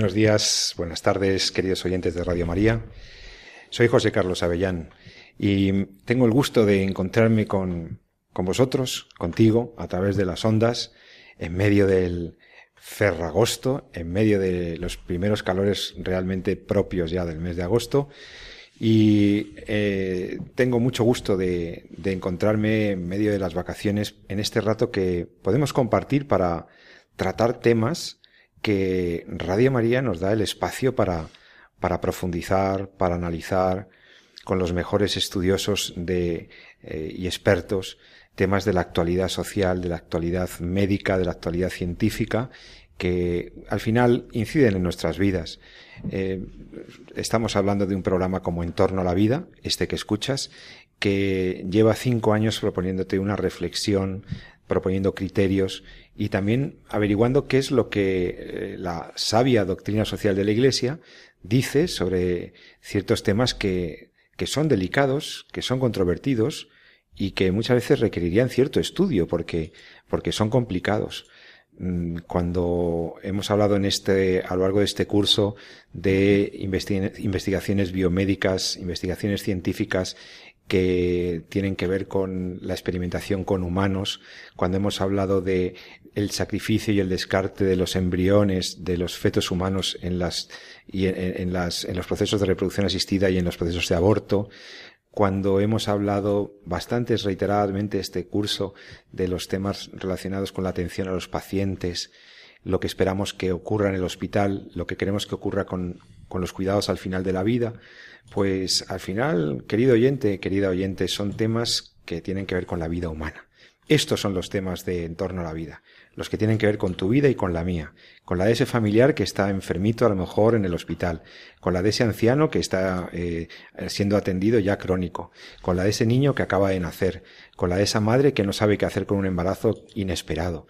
Buenos días, buenas tardes, queridos oyentes de Radio María. Soy José Carlos Avellán y tengo el gusto de encontrarme con, con vosotros, contigo, a través de las ondas, en medio del ferragosto, en medio de los primeros calores realmente propios ya del mes de agosto. Y eh, tengo mucho gusto de, de encontrarme en medio de las vacaciones en este rato que podemos compartir para tratar temas que Radio María nos da el espacio para, para profundizar, para analizar con los mejores estudiosos de, eh, y expertos temas de la actualidad social, de la actualidad médica, de la actualidad científica, que al final inciden en nuestras vidas. Eh, estamos hablando de un programa como En torno a la vida, este que escuchas, que lleva cinco años proponiéndote una reflexión, proponiendo criterios y también averiguando qué es lo que eh, la sabia doctrina social de la Iglesia dice sobre ciertos temas que, que son delicados, que son controvertidos y que muchas veces requerirían cierto estudio porque, porque son complicados. Mm, cuando hemos hablado en este, a lo largo de este curso de investigaciones biomédicas, investigaciones científicas que tienen que ver con la experimentación con humanos, cuando hemos hablado de el sacrificio y el descarte de los embriones de los fetos humanos en las y en, las en los procesos de reproducción asistida y en los procesos de aborto, cuando hemos hablado bastante reiteradamente este curso de los temas relacionados con la atención a los pacientes, lo que esperamos que ocurra en el hospital, lo que queremos que ocurra con, con los cuidados al final de la vida, pues al final, querido oyente, querida oyente, son temas que tienen que ver con la vida humana. Estos son los temas de en torno a la vida, los que tienen que ver con tu vida y con la mía, con la de ese familiar que está enfermito a lo mejor en el hospital, con la de ese anciano que está eh, siendo atendido ya crónico, con la de ese niño que acaba de nacer, con la de esa madre que no sabe qué hacer con un embarazo inesperado,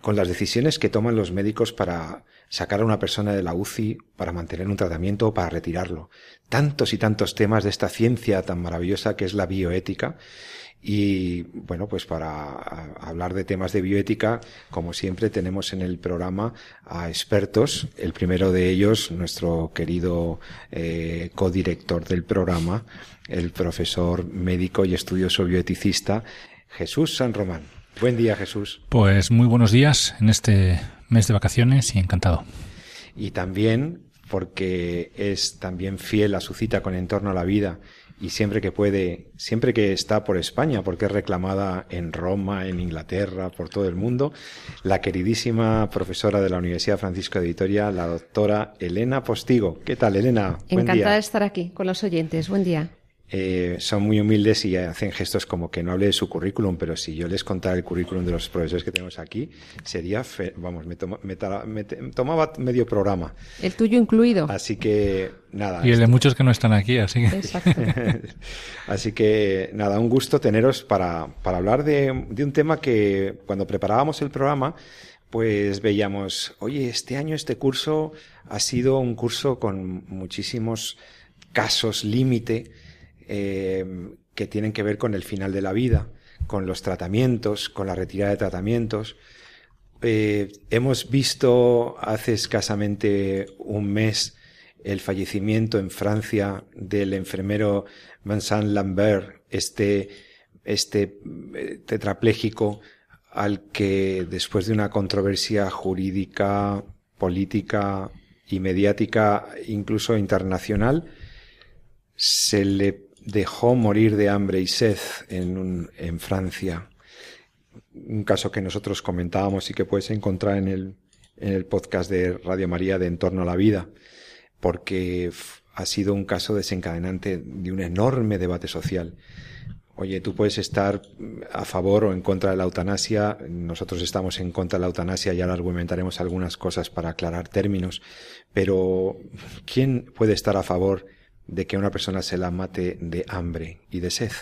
con las decisiones que toman los médicos para sacar a una persona de la UCI, para mantener un tratamiento o para retirarlo. Tantos y tantos temas de esta ciencia tan maravillosa que es la bioética. Y bueno, pues para hablar de temas de bioética, como siempre, tenemos en el programa a expertos. El primero de ellos, nuestro querido eh, codirector del programa, el profesor médico y estudioso bioeticista Jesús San Román. Buen día, Jesús. Pues muy buenos días en este mes de vacaciones y encantado. Y también porque es también fiel a su cita con Entorno a la Vida y siempre que puede, siempre que está por España, porque es reclamada en Roma, en Inglaterra, por todo el mundo, la queridísima profesora de la Universidad Francisco de Vitoria, la doctora Elena Postigo. ¿Qué tal, Elena? Encantada de estar aquí con los oyentes. Buen día. Eh, son muy humildes y hacen gestos como que no hable de su currículum, pero si yo les contara el currículum de los profesores que tenemos aquí, sería, vamos, me, tomaba medio programa. El tuyo incluido. Así que, nada. Y el de muchos que no están aquí, así que. Exacto. así que, nada, un gusto teneros para, para hablar de, de un tema que cuando preparábamos el programa, pues veíamos, oye, este año este curso ha sido un curso con muchísimos casos límite eh, que tienen que ver con el final de la vida, con los tratamientos, con la retirada de tratamientos. Eh, hemos visto hace escasamente un mes el fallecimiento en Francia del enfermero Vincent Lambert, este, este eh, tetrapléjico al que después de una controversia jurídica, política y mediática, incluso internacional, se le dejó morir de hambre y sed en, en Francia. Un caso que nosotros comentábamos y que puedes encontrar en el, en el podcast de Radio María de Entorno a la Vida, porque ha sido un caso desencadenante de un enorme debate social. oye, tú puedes estar a favor o en contra de la eutanasia. Nosotros estamos en contra de la eutanasia y ahora argumentaremos algunas cosas para aclarar términos. Pero, ¿quién puede estar a favor de que una persona se la mate de hambre y de sed?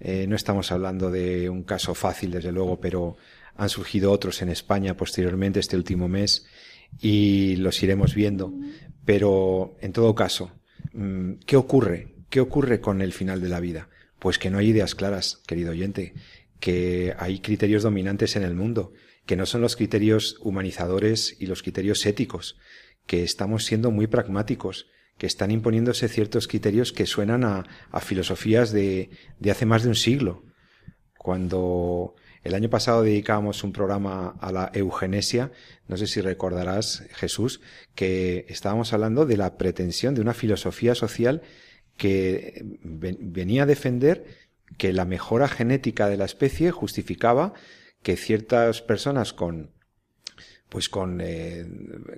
Eh, no estamos hablando de un caso fácil, desde luego, pero han surgido otros en España posteriormente este último mes y los iremos viendo. Pero, en todo caso, mm, ¿qué ocurre? ¿Qué ocurre con el final de la vida? Pues que no hay ideas claras, querido oyente, que hay criterios dominantes en el mundo, que no son los criterios humanizadores y los criterios éticos, que estamos siendo muy pragmáticos, que están imponiéndose ciertos criterios que suenan a, filosofías de, de hace más de un siglo. Cuando el año pasado dedicábamos un programa a la eugenesia. No sé si recordarás, Jesús, que estábamos hablando de la pretensión de una filosofía social que venía a defender que la mejora genética de la especie justificaba que ciertas personas con pues con eh,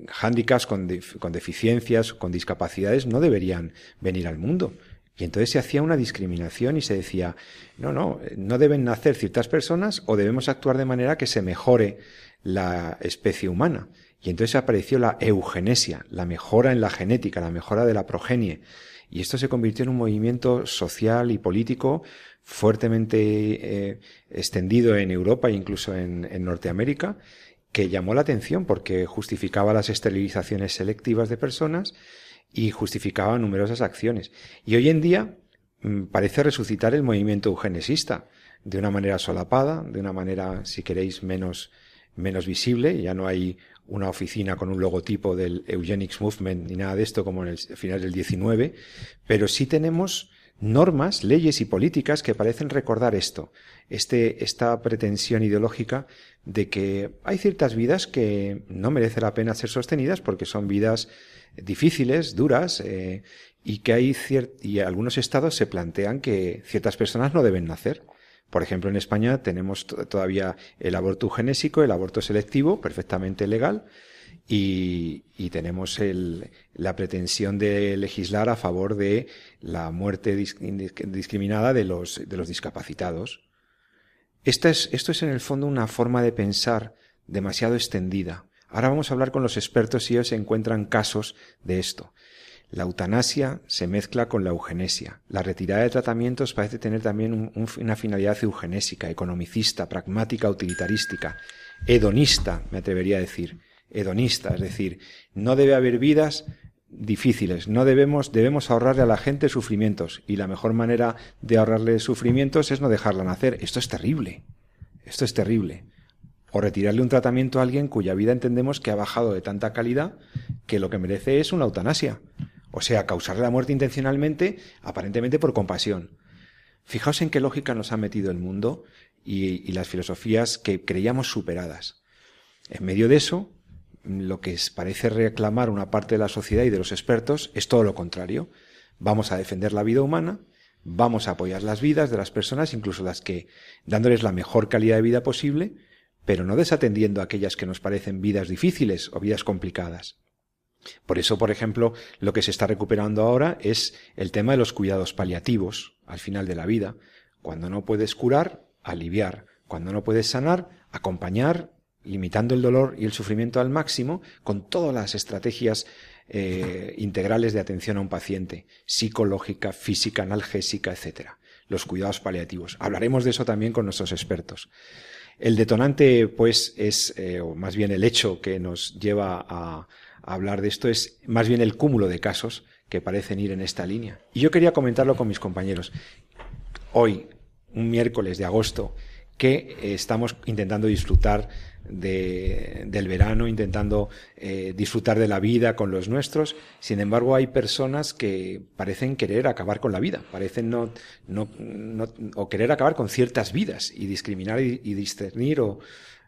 hándicaps, con, con deficiencias, con discapacidades, no deberían venir al mundo. Y entonces se hacía una discriminación y se decía, no, no, no deben nacer ciertas personas o debemos actuar de manera que se mejore la especie humana. Y entonces apareció la eugenesia, la mejora en la genética, la mejora de la progenie. Y esto se convirtió en un movimiento social y político fuertemente eh, extendido en Europa e incluso en, en Norteamérica, que llamó la atención porque justificaba las esterilizaciones selectivas de personas y justificaba numerosas acciones. Y hoy en día mm, parece resucitar el movimiento eugenesista de una manera solapada, de una manera, si queréis, menos, menos visible. Ya no hay una oficina con un logotipo del Eugenics Movement ni nada de esto como en el final del 19, pero sí tenemos normas, leyes y políticas que parecen recordar esto, este, esta pretensión ideológica de que hay ciertas vidas que no merece la pena ser sostenidas porque son vidas difíciles, duras, eh, y que hay y algunos estados se plantean que ciertas personas no deben nacer. Por ejemplo, en España tenemos todavía el aborto genésico, el aborto selectivo, perfectamente legal, y, tenemos el, la pretensión de legislar a favor de la muerte discriminada de los, de los discapacitados. Esta es, esto es en el fondo una forma de pensar demasiado extendida, Ahora vamos a hablar con los expertos y ellos encuentran casos de esto. La eutanasia se mezcla con la eugenesia. La retirada de tratamientos parece tener también una finalidad eugenésica, economicista, pragmática, utilitarística, hedonista, me atrevería a decir. Hedonista, es decir, no debe haber vidas difíciles. No debemos, debemos ahorrarle a la gente sufrimientos. Y la mejor manera de ahorrarle sufrimientos es no dejarla nacer. Esto es terrible. Esto es terrible o retirarle un tratamiento a alguien cuya vida entendemos que ha bajado de tanta calidad que lo que merece es una eutanasia. O sea, causarle la muerte intencionalmente, aparentemente por compasión. Fijaos en qué lógica nos ha metido el mundo y, las filosofías que creíamos superadas. En medio de eso, lo que parece reclamar una parte de la sociedad y de los expertos es todo lo contrario. Vamos a defender la vida humana, vamos a apoyar las vidas de las personas, incluso las que, dándoles la mejor calidad de vida posible, pero no desatendiendo aquellas que nos parecen vidas difíciles o vidas complicadas. Por eso, por ejemplo, lo que se está recuperando ahora es el tema de los cuidados paliativos al final de la vida. Cuando no puedes curar, aliviar. Cuando no puedes sanar, acompañar, limitando el dolor y el sufrimiento al máximo, con todas las estrategias eh, integrales de atención a un paciente, psicológica, física, analgésica, etc. Los cuidados paliativos. Hablaremos de eso también con nuestros expertos. El detonante, pues, es, eh, o más bien el hecho que nos lleva a, hablar de esto, es más bien el cúmulo de casos que parecen ir en esta línea. Y yo quería comentarlo con mis compañeros. Hoy, un miércoles de agosto, que estamos intentando disfrutar de, del verano, intentando eh, disfrutar de la vida con los nuestros. Sin embargo, hay personas que parecen querer acabar con la vida, parecen no, no, no o querer acabar con ciertas vidas y discriminar y, discernir o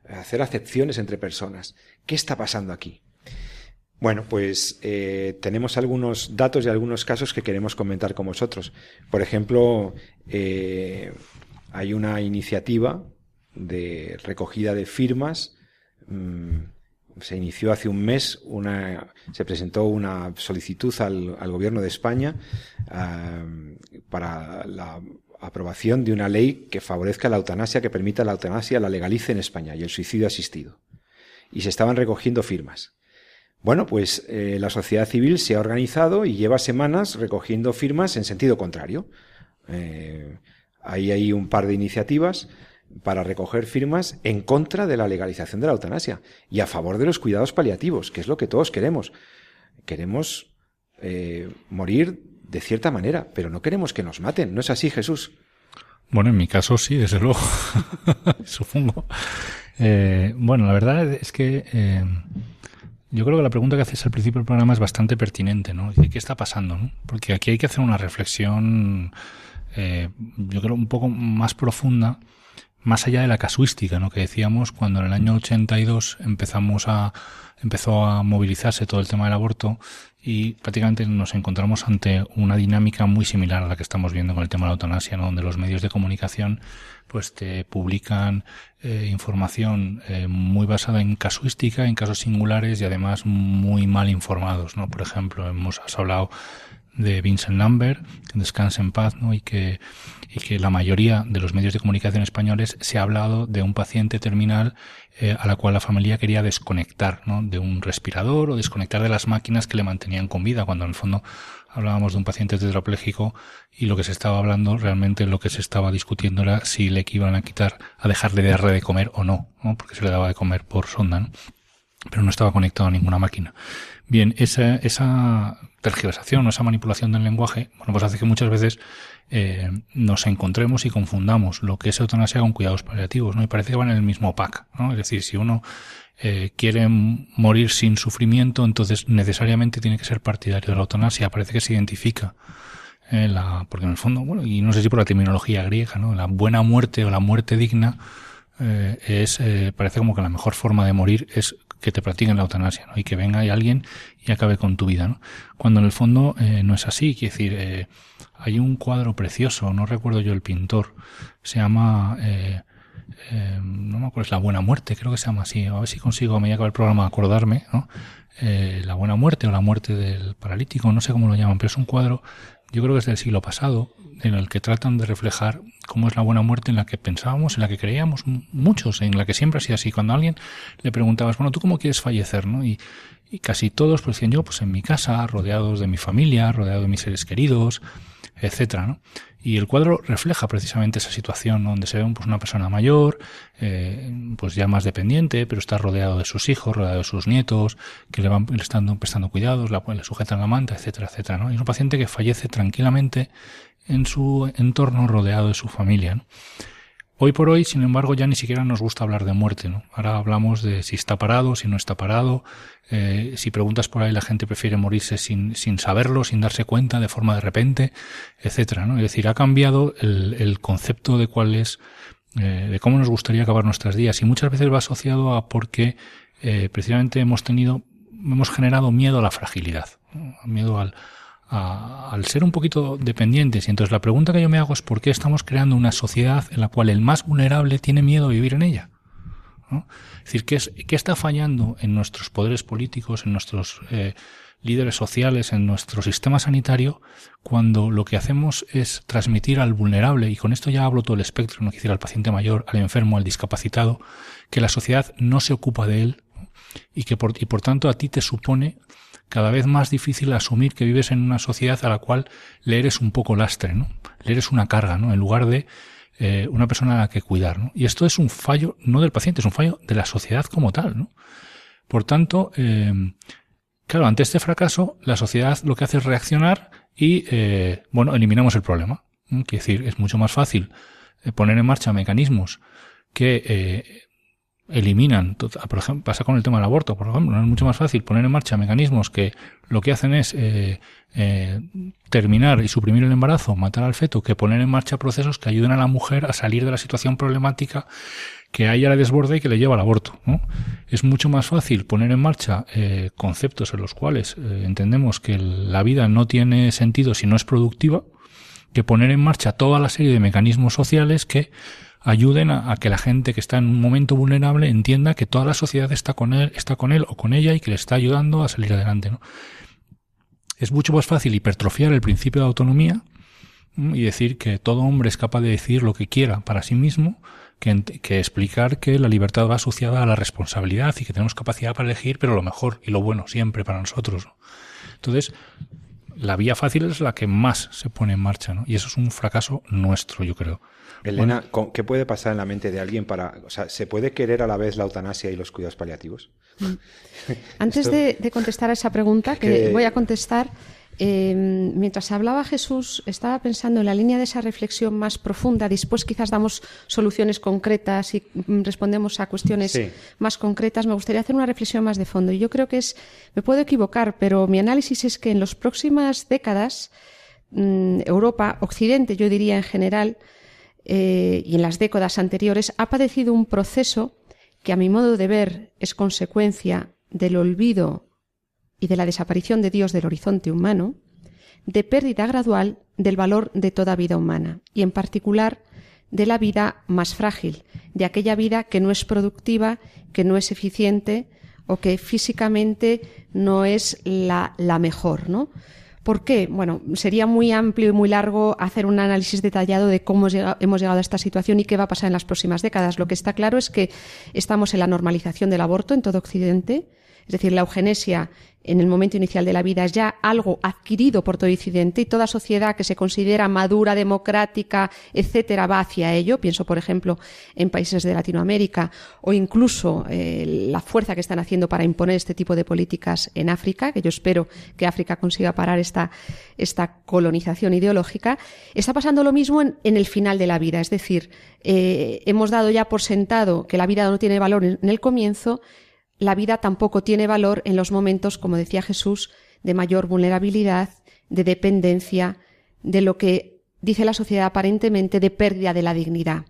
hacer acepciones entre personas. ¿Qué está pasando aquí? Bueno, pues eh, tenemos algunos datos y algunos casos que queremos comentar con vosotros. Por ejemplo, eh, hay una iniciativa de recogida de firmas. Mm, se inició hace un mes, una, se presentó una solicitud al, gobierno de España para la aprobación de una ley que favorezca la eutanasia, que permita la eutanasia, la legalice en España y el suicidio asistido. Y se estaban recogiendo firmas. Bueno, pues eh, la sociedad civil se ha organizado y lleva semanas recogiendo firmas en sentido contrario. Eh, ahí un par de iniciativas para recoger firmas en contra de la legalización de la eutanasia y a favor de los cuidados paliativos, que es lo que todos queremos. Queremos eh, morir de cierta manera, pero no queremos que nos maten. ¿No es así, Jesús? Bueno, en mi caso sí, desde luego, supongo. Eh, bueno, la verdad es que eh, yo creo que la pregunta que haces al principio del programa es bastante pertinente, ¿no? ¿Qué está pasando? ¿no? Porque aquí hay que hacer una reflexión, eh, yo creo, un poco más profunda, más allá de la casuística, ¿no? Que decíamos cuando en el año 82 empezamos a, empezó a movilizarse todo el tema del aborto y prácticamente nos encontramos ante una dinámica muy similar a la que estamos viendo con el tema de la eutanasia, ¿no? donde los medios de comunicación pues te publican eh, información eh, muy basada en casuística, en casos singulares y además muy mal informados, ¿no? Por ejemplo, hemos hablado de Vincent Lambert, que descansa en paz, ¿no? y que y que la mayoría de los medios de comunicación españoles se ha hablado de un paciente terminal eh, a la cual la familia quería desconectar ¿no? de un respirador o desconectar de las máquinas que le mantenían con vida, cuando en el fondo hablábamos de un paciente tetrapléjico y lo que se estaba hablando, realmente lo que se estaba discutiendo era si le iban a quitar, a dejarle de darle de comer o no, ¿no? porque se le daba de comer por sonda, ¿no? Pero no estaba conectado a ninguna máquina. Bien, esa, esa tergiversación o esa manipulación del lenguaje, bueno, pues hace que muchas veces eh, nos encontremos y confundamos lo que es eutanasia con cuidados paliativos, ¿no? Y parece que van en el mismo pack, ¿no? Es decir, si uno eh, quiere morir sin sufrimiento, entonces necesariamente tiene que ser partidario de la eutanasia. Parece que se identifica. Eh, la, porque en el fondo, bueno, y no sé si por la terminología griega, ¿no? La buena muerte o la muerte digna eh, es, eh, parece como que la mejor forma de morir es que te practiquen la eutanasia, ¿no? Y que venga alguien y acabe con tu vida, ¿no? Cuando en el fondo eh, no es así, quiere decir, eh, hay un cuadro precioso, no recuerdo yo el pintor, se llama, eh, eh, no me acuerdo, es La Buena Muerte, creo que se llama así, a ver si consigo a medida que el programa acordarme, ¿no? Eh, la Buena Muerte o la Muerte del Paralítico, no sé cómo lo llaman, pero es un cuadro, yo creo que es del siglo pasado, en el que tratan de reflejar cómo es la buena muerte en la que pensábamos, en la que creíamos muchos, en la que siempre ha sido así. Cuando a alguien le preguntabas, bueno, ¿tú cómo quieres fallecer? ¿no? Y, casi todos pues decían yo, pues en mi casa, rodeados de mi familia, rodeado de mis seres queridos, etcétera, ¿no? Y el cuadro refleja precisamente esa situación donde se ve pues, una persona mayor, eh, pues ya más dependiente, pero está rodeado de sus hijos, rodeado de sus nietos, que le van prestando, prestando cuidados, la, le sujetan la manta, etcétera, etcétera, ¿no? Y es un paciente que fallece tranquilamente en su entorno rodeado de su familia. ¿no? Hoy por hoy, sin embargo, ya ni siquiera nos gusta hablar de muerte, ¿no? Ahora hablamos de si está parado, si no está parado. Eh, si preguntas por ahí, la gente prefiere morirse sin, sin saberlo, sin darse cuenta, de forma de repente, etcétera, ¿no? Es decir, ha cambiado el, el concepto de cuál es, eh, de cómo nos gustaría acabar nuestras días. Y muchas veces va asociado a porque eh, precisamente hemos tenido, hemos generado miedo a la fragilidad, miedo al, a, al ser un poquito dependientes. Y entonces la pregunta que yo me hago es por qué estamos creando una sociedad en la cual el más vulnerable tiene miedo a vivir en ella. Es decir, ¿qué, es, ¿qué está fallando en nuestros poderes políticos, en nuestros eh, líderes sociales, en nuestro sistema sanitario, cuando lo que hacemos es transmitir al vulnerable, y con esto ya hablo todo el espectro, no quisiera al paciente mayor, al enfermo, al discapacitado, que la sociedad no se ocupa de él y que por, y por tanto a ti te supone cada vez más difícil asumir que vives en una sociedad a la cual le eres un poco lastre, ¿no? Le eres una carga, ¿no? En lugar de eh, una persona a la que cuidar, ¿no? Y esto es un fallo no del paciente, es un fallo de la sociedad como tal, ¿no? Por tanto, eh, claro, ante este fracaso, la sociedad lo que hace es reaccionar y, eh, bueno, eliminamos el problema. Quiere decir, es mucho más fácil eh, poner en marcha mecanismos que eh, eliminan, por ejemplo, pasa con el tema del aborto, por ejemplo, no es mucho más fácil poner en marcha mecanismos que lo que hacen es eh, eh, terminar y suprimir el embarazo, matar al feto, que poner en marcha procesos que ayuden a la mujer a salir de la situación problemática que a ella le desborda y que le lleva al aborto. ¿no? Es mucho más fácil poner en marcha eh, conceptos en los cuales eh, entendemos que la vida no tiene sentido si no es productiva, que poner en marcha toda la serie de mecanismos sociales que ayuden a, que la gente que está en un momento vulnerable entienda que toda la sociedad está con él, está con él o con ella y que le está ayudando a salir adelante. ¿no? Es mucho más fácil hipertrofiar el principio de autonomía y decir que todo hombre es capaz de decir lo que quiera para sí mismo, que, que, explicar que la libertad va asociada a la responsabilidad y que tenemos capacidad para elegir, pero lo mejor y lo bueno siempre para nosotros. Entonces, la vía fácil es la que más se pone en marcha, ¿no? Y eso es un fracaso nuestro, yo creo. Elena, ¿qué puede pasar en la mente de alguien para, o sea, ¿se puede querer a la vez la eutanasia y los cuidados paliativos? Mm. Antes de, contestar a esa pregunta, que, voy a contestar, em, mientras hablaba Jesús, estaba pensando en la línea de esa reflexión más profunda. Después quizás damos soluciones concretas y mm, respondemos a cuestiones más concretas. Me gustaría hacer una reflexión más de fondo. Y yo creo que es, me puedo equivocar, pero mi análisis es que en las próximas décadas, mm, Europa, Occidente, yo diría en general, eh, y en las décadas anteriores ha padecido un proceso que a mi modo de ver es consecuencia del olvido y de la desaparición de Dios del horizonte humano, de pérdida gradual del valor de toda vida humana y en particular de la vida más frágil, de aquella vida que no es productiva, que no es eficiente o que físicamente no es la, la mejor, ¿no? ¿Por qué? Bueno, sería muy amplio y muy largo hacer un análisis detallado de cómo hemos llegado a esta situación y qué va a pasar en las próximas décadas. Lo que está claro es que estamos en la normalización del aborto en todo Occidente, es decir, la eugenesia en el momento inicial de la vida es ya algo adquirido por todo Occidente y toda sociedad que se considera madura, democrática, etcétera, va hacia ello. Pienso, por ejemplo, en países de Latinoamérica o incluso eh, la fuerza que están haciendo para imponer este tipo de políticas en África, que yo espero que África consiga parar esta, esta colonización ideológica. Está pasando lo mismo en, el final de la vida, es decir, eh, hemos dado ya por sentado que la vida no tiene valor en el comienzo la vida tampoco tiene valor en los momentos, como decía Jesús, de mayor vulnerabilidad, de dependencia, de lo que dice la sociedad aparentemente de pérdida de la dignidad.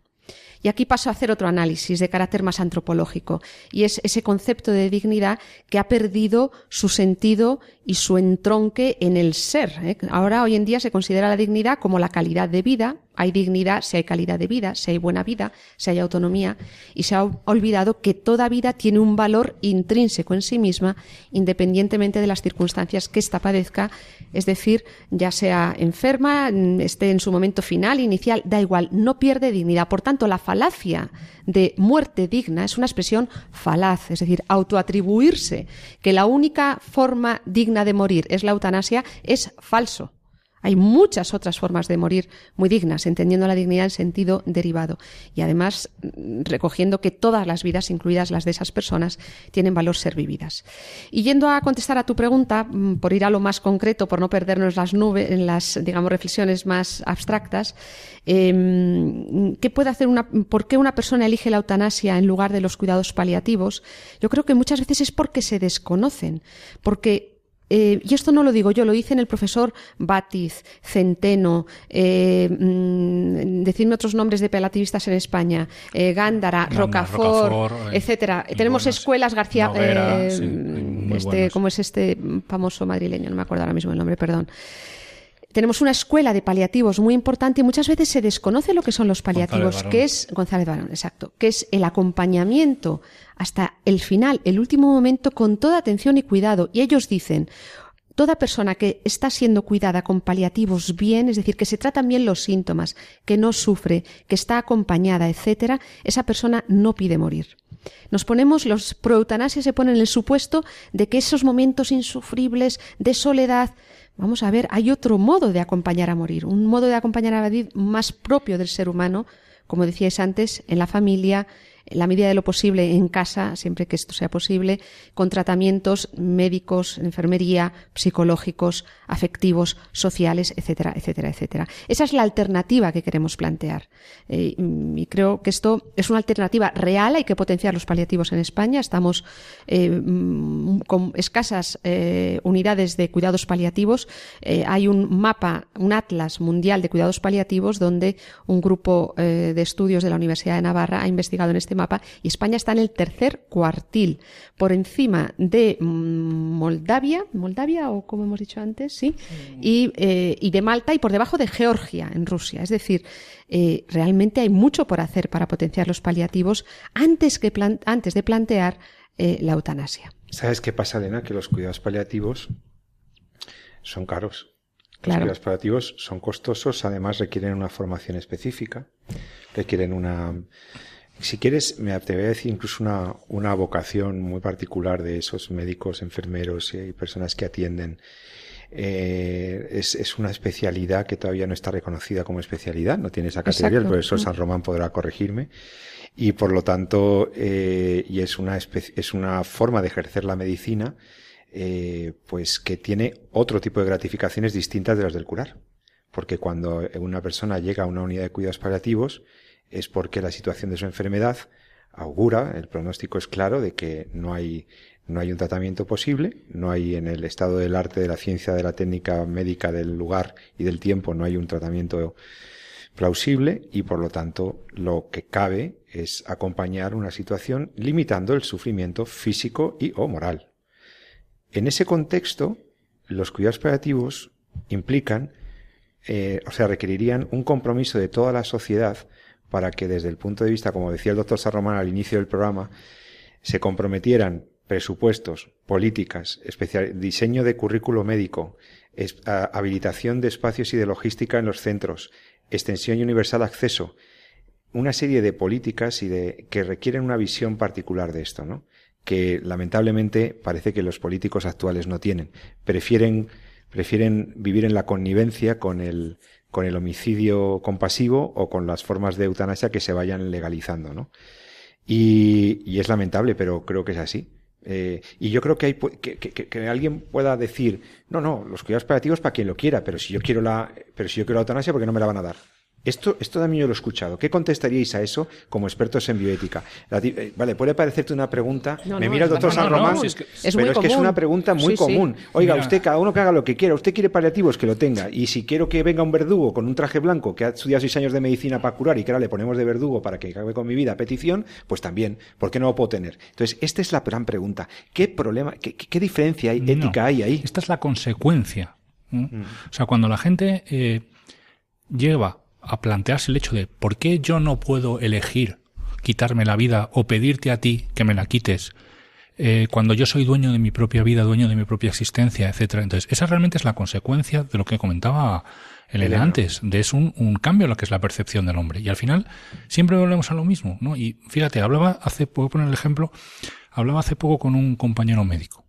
Y aquí paso a hacer otro análisis de carácter más antropológico, y es ese concepto de dignidad que ha perdido su sentido y su entronque en el ser. ¿eh? Ahora, hoy en día, se considera la dignidad como la calidad de vida, hay dignidad si hay calidad de vida, si hay buena vida, si hay autonomía, y se ha olvidado que toda vida tiene un valor intrínseco en sí misma, independientemente de las circunstancias que ésta padezca, es decir, ya sea enferma, esté en su momento final, inicial, da igual, no pierde dignidad. Por tanto, la falacia de muerte digna es una expresión falaz, es decir, autoatribuirse que la única forma digna de morir es la eutanasia es falso. Hay muchas otras formas de morir muy dignas, entendiendo la dignidad en sentido derivado. Y además mm, recogiendo que todas las vidas, incluidas las de esas personas, tienen valor ser vividas. Y yendo a contestar a tu pregunta, mm, por ir a lo más concreto, por no perdernos las nubes, en las, digamos, reflexiones más abstractas, em, ¿qué puede hacer una, por qué una persona elige la eutanasia en lugar de los cuidados paliativos? Yo creo que muchas veces es porque se desconocen, porque eh, y esto no lo digo yo, lo dicen el profesor Batiz, Centeno, eh, mm, decirme otros nombres de pelativistas en España, eh, Gándara, Rocafort, etcétera. Tenemos escuelas, García, este, ¿cómo es este famoso madrileño? No me acuerdo ahora mismo el nombre, perdón tenemos una escuela de paliativos muy importante y muchas veces se desconoce lo que son los paliativos, que es González Barón, exacto, que es el acompañamiento hasta el final, el último momento, con toda atención y cuidado. Y ellos dicen, toda persona que está siendo cuidada con paliativos bien, es decir, que se tratan bien los síntomas, que no sufre, que está acompañada, etcétera, esa persona no pide morir. Nos ponemos, los proeutanasias se ponen en el supuesto de que esos momentos insufribles de soledad, Vamos a ver, hay otro modo de acompañar a morir, un modo de acompañar a morir más propio del ser humano, como decíais antes, en la familia, la medida de lo posible en casa, siempre que esto sea posible, con tratamientos médicos, enfermería, psicológicos, afectivos, sociales, etcétera, etcétera, etcétera. Esa es la alternativa que queremos plantear. Eh, y creo que esto es una alternativa real, hay que potenciar los paliativos en España. Estamos eh, mm, con escasas eh, unidades de cuidados paliativos. hay un mapa, un atlas mundial de cuidados paliativos donde un grupo de estudios de la Universidad de Navarra ha investigado en este mapa y España está en el tercer cuartil, por encima de Moldavia, Moldavia o como hemos dicho antes, sí, y, eh, y de Malta y por debajo de Georgia, en Rusia. Es decir, eh, realmente hay mucho por hacer para potenciar los paliativos antes, que antes de plantear eh, la eutanasia. ¿Sabes qué pasa, Elena? Que los cuidados paliativos son caros. Los cuidados paliativos son costosos, además requieren una formación específica, requieren una, si quieres, me te voy a decir incluso una, una vocación muy particular de esos médicos, enfermeros y personas que atienden. Eh, es, es, una especialidad que todavía no está reconocida como especialidad, no tiene esa categoría, el profesor San Román podrá corregirme, y por lo tanto, eh, y es una, es una forma de ejercer la medicina, eh, pues que tiene otro tipo de gratificaciones distintas de las del curar. Porque cuando una persona llega a una unidad de cuidados paliativos, es porque la situación de su enfermedad augura, el pronóstico es claro de que no hay, no hay un tratamiento posible, no hay en el estado del arte, de la ciencia, de la técnica médica del lugar y del tiempo, no hay un tratamiento plausible y por lo tanto lo que cabe es acompañar una situación limitando el sufrimiento físico y o moral. En ese contexto, los cuidados paliativos implican, eh, o sea, requerirían un compromiso de toda la sociedad para que desde el punto de vista, como decía el doctor Sarromán al inicio del programa, se comprometieran presupuestos, políticas, especial, diseño de currículo médico, habilitación de espacios y de logística en los centros, extensión y universal acceso, una serie de políticas y de que requieren una visión particular de esto, ¿no? Que lamentablemente parece que los políticos actuales no tienen. Prefieren prefieren vivir en la connivencia con el con el homicidio compasivo o con las formas de eutanasia que se vayan legalizando, ¿no? Y, y es lamentable, pero creo que es así. Eh, y yo creo que, hay, que, que, alguien pueda decir, no, no, los cuidados paliativos para quien lo quiera, pero si yo quiero la, pero si yo quiero la eutanasia, ¿por qué no me la van a dar? Esto, esto también yo lo he escuchado. ¿Qué contestaríais a eso como expertos en bioética? Eh, vale, puede parecerte una pregunta. me mira el doctor San Román, pero es que es una pregunta muy común. Oiga, usted, cada uno que haga lo que quiera. Usted quiere paliativos, que lo tenga. Y si quiero que venga un verdugo con un traje blanco que ha estudiado seis años de medicina para curar y que ahora le ponemos de verdugo para que acabe con mi vida a petición, pues también. ¿Por qué no lo puedo tener? Entonces, esta es la gran pregunta. ¿Qué problema, qué, diferencia hay, ética hay ahí? Esta es la consecuencia. Mm. O sea, cuando la gente eh, lleva a plantearse el hecho de ¿por qué yo no puedo elegir quitarme la vida o pedirte a ti que me la quites eh, cuando yo soy dueño de mi propia vida, dueño de mi propia existencia, etcétera? Entonces, esa realmente es la consecuencia de lo que comentaba Elena antes, de es un, un, cambio en lo que es la percepción del hombre. Y al final siempre volvemos a lo mismo, ¿no? Y fíjate, hablaba hace, puedo poner el ejemplo, hablaba hace poco con un compañero médico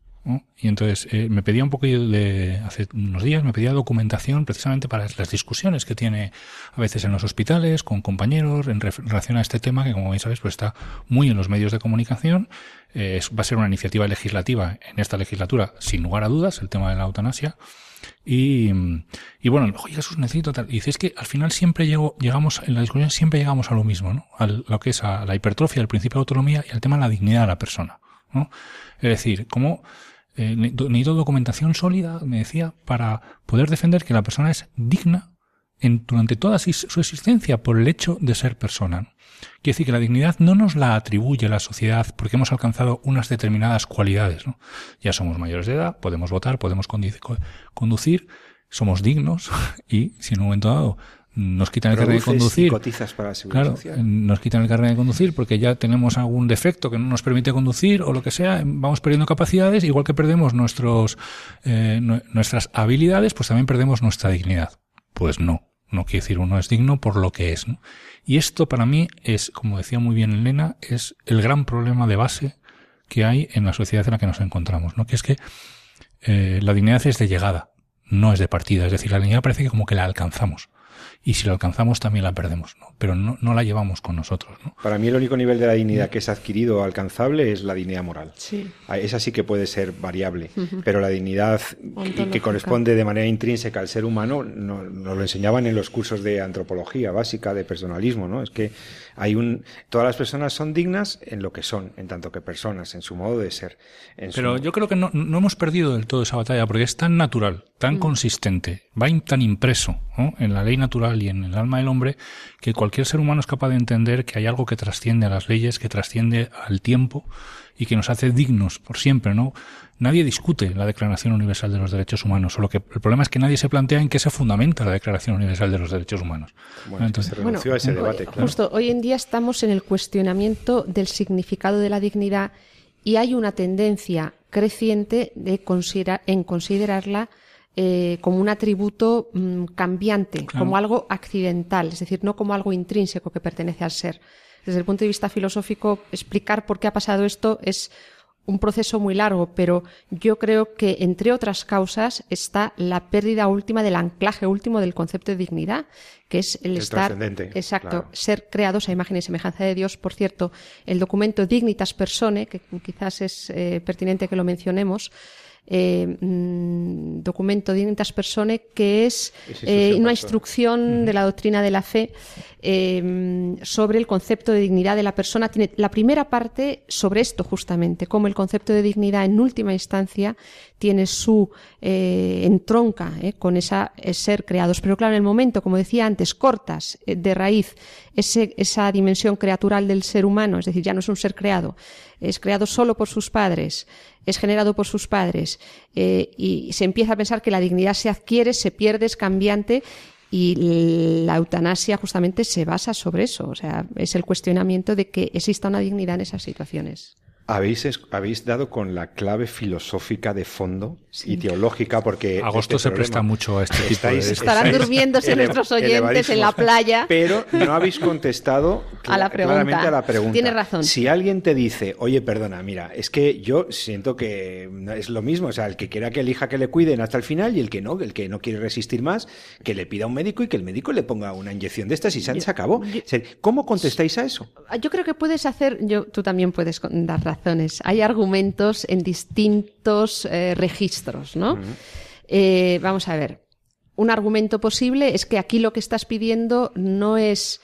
y entonces eh, me pedía un poco de, hace unos días, me pedía documentación precisamente para las discusiones que tiene a veces en los hospitales, con compañeros, en relación a este tema, que como bien sabes, pues está muy en los medios de comunicación. Eh, va a ser una iniciativa legislativa en esta legislatura, sin lugar a dudas, el tema de la eutanasia. Y, y bueno, oye Jesús, necesito tal. Y dice, es que al final siempre llego, llegamos, en la discusión siempre llegamos a lo mismo, ¿no? A lo que es a la hipertrofia, al principio de autonomía y al tema de la dignidad de la persona, ¿no? Es decir, cómo eh, necesito documentación sólida, me decía, para poder defender que la persona es digna en, durante toda su existencia por el hecho de ser persona. Quiere decir que la dignidad no nos la atribuye la sociedad porque hemos alcanzado unas determinadas cualidades. Ya somos mayores de edad, podemos votar, podemos conducir, somos dignos y si en un momento dado nos quitan el carnet de conducir. Para claro, nos quitan el carnet de conducir porque ya tenemos algún defecto que no nos permite conducir o lo que sea, vamos perdiendo capacidades, igual que perdemos nuestros, eh, nuestras habilidades, pues también perdemos nuestra dignidad. Pues no, no quiere decir uno es digno por lo que es. ¿no? Y esto para mí es, como decía muy bien Elena, es el gran problema de base que hay en la sociedad en la que nos encontramos, ¿no? que es que eh, la dignidad es de llegada, no es de partida. Es decir, la dignidad parece que como que la alcanzamos y si lo alcanzamos también la perdemos, ¿no? pero no, no la llevamos con nosotros. ¿no? Para mí el único nivel de la dignidad que es adquirido o alcanzable es la dignidad moral. Sí. Ah, esa sí que puede ser variable, pero la dignidad que, corresponde de manera intrínseca al ser humano nos lo enseñaban en los cursos de antropología básica, de personalismo, ¿no? Es que hay un todas las personas son dignas en lo que son, en tanto que personas, en su modo de ser. pero yo creo que no, no, hemos perdido del todo esa batalla porque es tan natural, tan mm. consistente, va tan impreso en la ley natural y en el alma del hombre que cualquier ser humano es capaz de entender que hay algo que trasciende a las leyes, que trasciende al tiempo y que nos hace dignos por siempre, ¿no? Nadie discute la Declaración Universal de los Derechos Humanos, solo que el problema es que nadie se plantea en qué se fundamenta la Declaración Universal de los Derechos Humanos. Bueno, Entonces, se renunció a ese debate. Justo hoy en día estamos en el cuestionamiento del significado de la dignidad y hay una tendencia creciente de considerar, en considerarla eh, como un atributo mm, cambiante, como algo accidental, es decir, no como algo intrínseco que pertenece al ser. Desde el punto de vista filosófico, explicar por qué ha pasado esto es un proceso muy largo, pero yo creo que, entre otras causas, está la pérdida última del anclaje último del concepto de dignidad, que es el, estar. Exacto, ser creados a imagen y semejanza de Dios. Por cierto, el documento Dignitas Persone, que quizás es eh, pertinente que lo mencionemos, eh, mm, documento Dignitas Persone, que es eh, una instrucción de la doctrina de la fe eh, sobre el concepto de dignidad de la persona. Tiene la primera parte sobre esto justamente, cómo el concepto de dignidad en última instancia tiene su entronca con esa ser creados. Pero claro, en el momento, como decía antes, cortas de raíz esa dimensión creatural del ser humano, es decir, ya no es un ser creado, es creado solo por sus padres, es generado por sus padres eh, y se empieza a pensar que la dignidad se adquiere, se pierde, es cambiante y la eutanasia justamente se basa sobre eso, o sea, es el cuestionamiento de que exista una dignidad en esas situaciones. Habéis, habéis dado con la clave filosófica de fondo y teológica porque... Agosto este se presta mucho a este tipo de... Estarán durmiéndose nuestros oyentes en la playa. Pero no habéis contestado a la claramente a la pregunta. Tiene razón. Si alguien te dice, oye, perdona, mira, es que yo siento que es lo mismo, o sea, el que quiera que elija que le cuiden hasta el final y el que no, el que no quiere resistir más, que le pida a un médico y que el médico le ponga una inyección de estas y se, acabó. ¿Cómo contestáis a eso? Yo creo que puedes hacer, yo, tú también puedes dar razón hay argumentos en distintos eh, registros, ¿no? Eh, vamos a ver. Un argumento posible es que aquí lo que estás pidiendo no es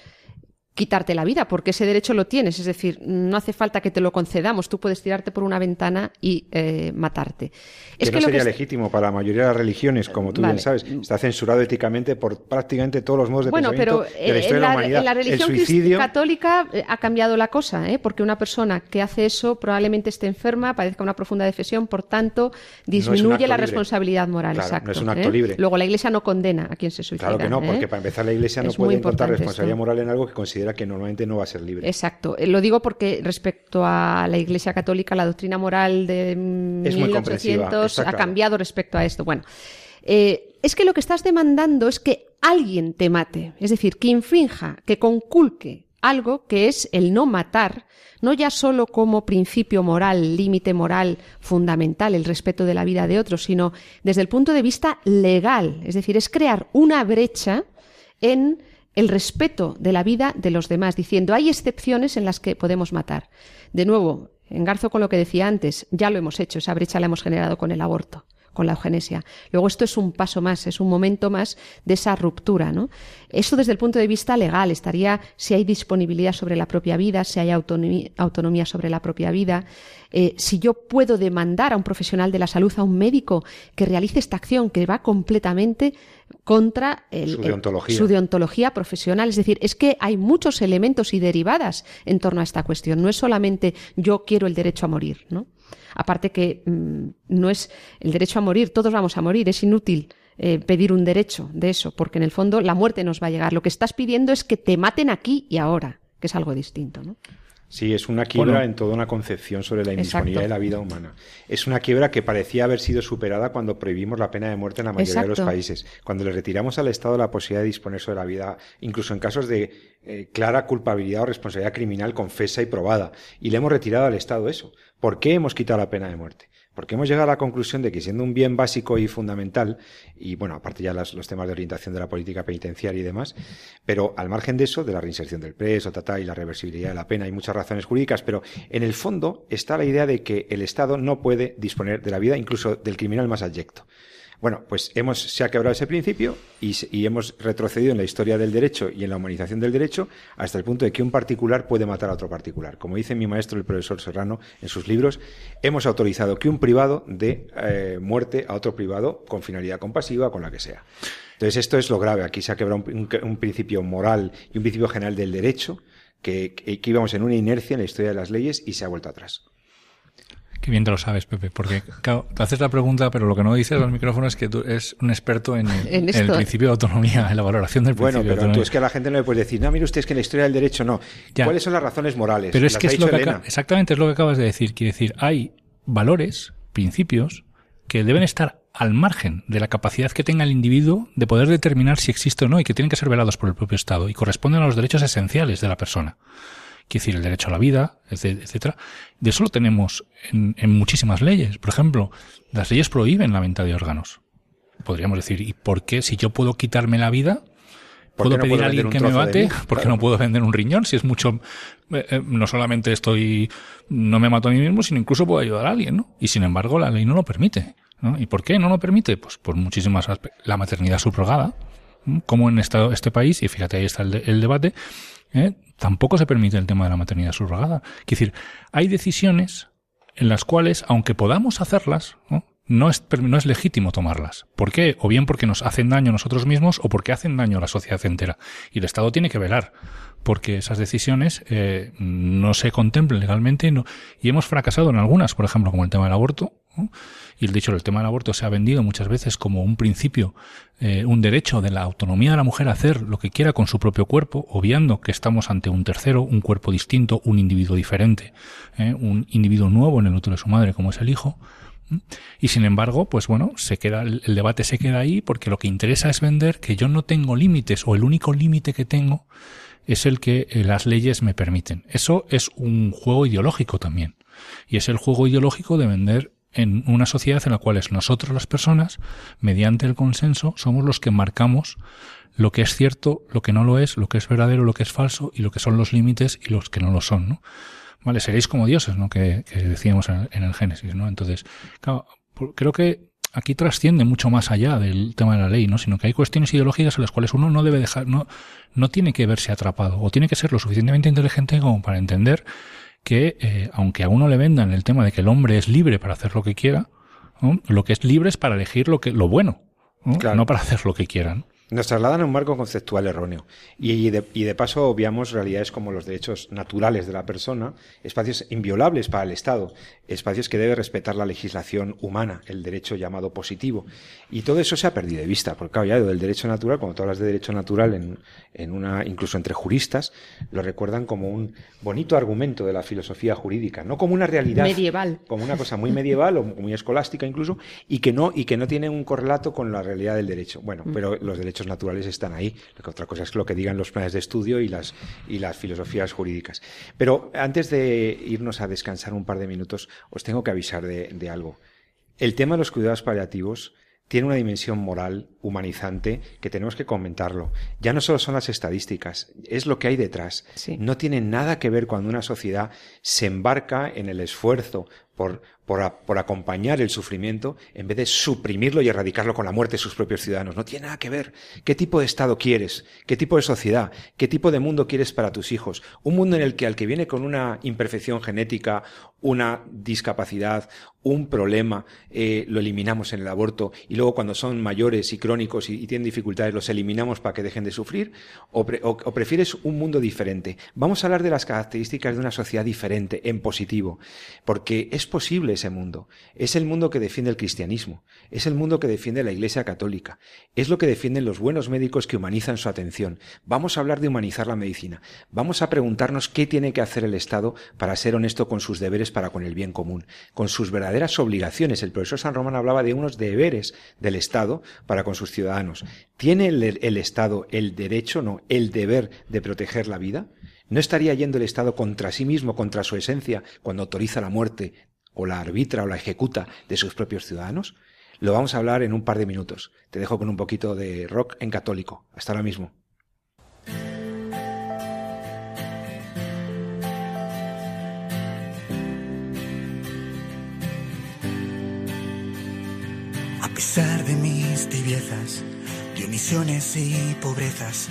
quitarte la vida, porque ese derecho lo tienes, es decir, no hace falta que te lo concedamos, tú puedes tirarte por una ventana y eh, matarte. es que no sería legítimo para la mayoría de las religiones, como tú bien sabes, está censurado éticamente por prácticamente todos los modos de bueno, pensamiento pero, de la historia de la humanidad. En la religión católica eh, ha cambiado la cosa, ¿eh? porque una persona que hace eso probablemente esté enferma, padezca una profunda depresión, por tanto, disminuye la responsabilidad moral. exacto, no es un acto libre. Luego, la Iglesia no condena a quien se suicida. Claro que no, porque para empezar la Iglesia no puede encontrar responsabilidad moral en algo que considera que normalmente no va a ser libre. Exacto. Eh, lo digo porque respecto a la Iglesia Católica, la doctrina moral de 1800 ha cambiado respecto a esto. Bueno, eh, es que lo que estás demandando es que alguien te mate, es decir, que infrinja, que conculque algo que es el no matar, no ya solo como principio moral, límite moral fundamental, el respeto de la vida de otros, sino desde el punto de vista legal, es decir, es crear una brecha en el respeto de la vida de los demás, diciendo hay excepciones en las que podemos matar. De nuevo, engarzo con lo que decía antes, ya lo hemos hecho, esa brecha la hemos generado con el aborto con la eugenesia. Luego esto es un paso más, es un momento más de esa ruptura, ¿no? Esto desde el punto de vista legal estaría si hay disponibilidad sobre la propia vida, si hay autonomía, sobre la propia vida, eh, si yo puedo demandar a un profesional de la salud, a un médico que realice esta acción que va completamente contra su, deontología. su deontología profesional. Es decir, es que hay muchos elementos y derivadas en torno a esta cuestión. No es solamente yo quiero el derecho a morir, ¿no? Aparte que mm, no es el derecho a morir, todos vamos a morir, es inútil eh, pedir un derecho de eso, porque en el fondo la muerte nos va a llegar. Lo que estás pidiendo es que te maten aquí y ahora, que es algo distinto, ¿no? Sí, es una quiebra en toda una concepción sobre la indisponibilidad de la vida humana. Es una quiebra que parecía haber sido superada cuando prohibimos la pena de muerte en la mayoría de los países, cuando le retiramos al Estado la posibilidad de disponer sobre la vida, incluso en casos de eh, clara culpabilidad o responsabilidad criminal confesa y probada, y le hemos retirado al Estado eso. ¿Por qué hemos quitado la pena de muerte? Porque hemos llegado a la conclusión de que siendo un bien básico y fundamental, y bueno, aparte ya los temas de orientación de la política penitenciaria y demás, pero al margen de eso, de la reinserción del preso, tata, y la reversibilidad de la pena, hay muchas razones jurídicas, pero en el fondo está la idea de que el Estado no puede disponer de la vida incluso del criminal más abyecto. Bueno, pues hemos, se ha quebrado ese principio y, hemos retrocedido en la historia del derecho y en la humanización del derecho hasta el punto de que un particular puede matar a otro particular. Como dice mi maestro, el profesor Serrano, en sus libros, hemos autorizado que un privado dé eh, muerte a otro privado con finalidad compasiva, con la que sea. Entonces, esto es lo grave. Aquí se ha quebrado un, principio moral y un principio general del derecho que, que íbamos en una inercia en la historia de las leyes y se ha vuelto atrás. Qué bien te lo sabes, Pepe, porque claro, te haces la pregunta, pero lo que no dices los micrófonos es que tú eres un experto en el, principio de autonomía, en la valoración del principio bueno, pero tú es que a la gente no le puedes decir, no, mire usted, es que en la historia del derecho no. ¿Cuáles son las razones morales? Pero es que es lo que exactamente es lo que acabas de decir. Quiere decir, hay valores, principios, que deben estar al margen de la capacidad que tenga el individuo de poder determinar si existe o no y que tienen que ser velados por el propio Estado y corresponden a los derechos esenciales de la persona. Quiere decir, el derecho a la vida, etcétera. De eso lo tenemos en, en muchísimas leyes. Por ejemplo, las leyes prohíben la venta de órganos. Podríamos decir, ¿y por qué si yo puedo quitarme la vida, ¿Puedo pedir a alguien que me bate? Porque no puedo vender un riñón si es mucho. Eh, eh, no solamente estoy. No me mato a mí mismo, sino incluso puedo ayudar a alguien, ¿no? Y sin embargo, la ley no lo permite. ¿no? ¿Y por qué no lo permite? Pues por muchísimas. La maternidad subrogada, como en este, este país, y fíjate, ahí está el, el debate, ¿eh? Tampoco se permite el tema de la maternidad subrogada. Es decir, hay decisiones en las cuales, aunque podamos hacerlas, ¿no? no es, no es legítimo tomarlas. ¿Por qué? O bien porque nos hacen daño a nosotros mismos o porque hacen daño a la sociedad entera. Y el Estado tiene que velar porque esas decisiones eh, no se contemplen legalmente y, no, y hemos fracasado en algunas, por ejemplo, como el tema del aborto. Y el dicho el tema del aborto se ha vendido muchas veces como un principio, eh, un derecho de la autonomía de la mujer a hacer lo que quiera con su propio cuerpo, obviando que estamos ante un tercero, un cuerpo distinto, un individuo diferente, eh, un individuo nuevo en el útero de su madre como es el hijo. Y sin embargo, pues bueno, se queda, el, debate se queda ahí porque lo que interesa es vender que yo no tengo límites o el único límite que tengo es el que eh, las leyes me permiten. Eso es un juego ideológico también. Y es el juego ideológico de vender en una sociedad en la cual nosotros las personas, mediante el consenso, somos los que marcamos lo que es cierto, lo que no lo es, lo que es verdadero, lo que es falso y lo que son los límites y los que no lo son, ¿no? Vale, seréis como dioses, ¿no? Que, decíamos en, el Génesis, ¿no? Entonces, claro, creo que aquí trasciende mucho más allá del tema de la ley, ¿no? Sino que hay cuestiones ideológicas en las cuales uno no debe dejar, no, no tiene que verse atrapado, o tiene que ser lo suficientemente inteligente como para entender que, eh, aunque a uno le vendan el tema de que el hombre es libre para hacer lo que quiera, lo que es libre es para elegir lo que, lo bueno, ¿no? no para hacer lo que quieran. Nos trasladan a un marco conceptual erróneo. Y de, y de, paso obviamos realidades como los derechos naturales de la persona, espacios inviolables para el Estado, espacios que debe respetar la legislación humana, el derecho llamado positivo. Y todo eso se ha perdido de vista, porque claro, ya del derecho natural, cuando tú hablas de derecho natural en, en una, incluso entre juristas, lo recuerdan como un bonito argumento de la filosofía jurídica, no como una realidad. Medieval. Como una cosa muy medieval o muy escolástica incluso, y que no, y que no tiene un correlato con la realidad del derecho. Bueno, mm. pero los derechos naturales están ahí. otra cosa es lo que digan los planes de estudio y las, y las filosofías jurídicas. Pero antes de irnos a descansar un par de minutos, os tengo que avisar de, de algo. El tema de los cuidados paliativos tiene una dimensión moral, humanizante, que tenemos que comentarlo. Ya no solo son las estadísticas, es lo que hay detrás. No tiene nada que ver cuando una sociedad se embarca en el esfuerzo por, por, acompañar el sufrimiento en vez de suprimirlo y erradicarlo con la muerte de sus propios ciudadanos. No tiene nada que ver. ¿Qué tipo de Estado quieres? ¿Qué tipo de sociedad? ¿Qué tipo de mundo quieres para tus hijos? Un mundo en el que al que viene con una imperfección genética, una discapacidad, un problema, eh, lo eliminamos en el aborto y luego cuando son mayores y crónicos y, tienen dificultades los eliminamos para que dejen de sufrir? O prefieres un mundo diferente? Vamos a hablar de las características de una sociedad diferente, en positivo, porque es posible ese mundo. Es el mundo que defiende el cristianismo, es el mundo que defiende la Iglesia Católica, es lo que defienden los buenos médicos que humanizan su atención. Vamos a hablar de humanizar la medicina, vamos a preguntarnos qué tiene que hacer el Estado para ser honesto con sus deberes para con el bien común, con sus verdaderas obligaciones. El profesor San Román hablaba de unos deberes del Estado para con sus ciudadanos. ¿Tiene el, el Estado el derecho, no, el deber de proteger la vida? ¿No estaría yendo el Estado contra sí mismo, contra su esencia, cuando autoriza la muerte o la arbitra o la ejecuta de sus propios ciudadanos? Lo vamos a hablar en un par de minutos. Te dejo con un poquito de rock en católico. Hasta ahora mismo. A pesar de mis tibiezas, de omisiones y pobrezas,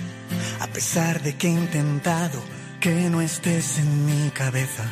a pesar de que he intentado que no estés en mi cabeza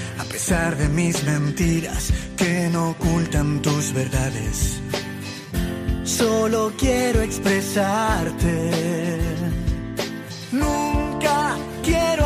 pesar de mis mentiras que no ocultan tus verdades. Solo quiero expresarte seas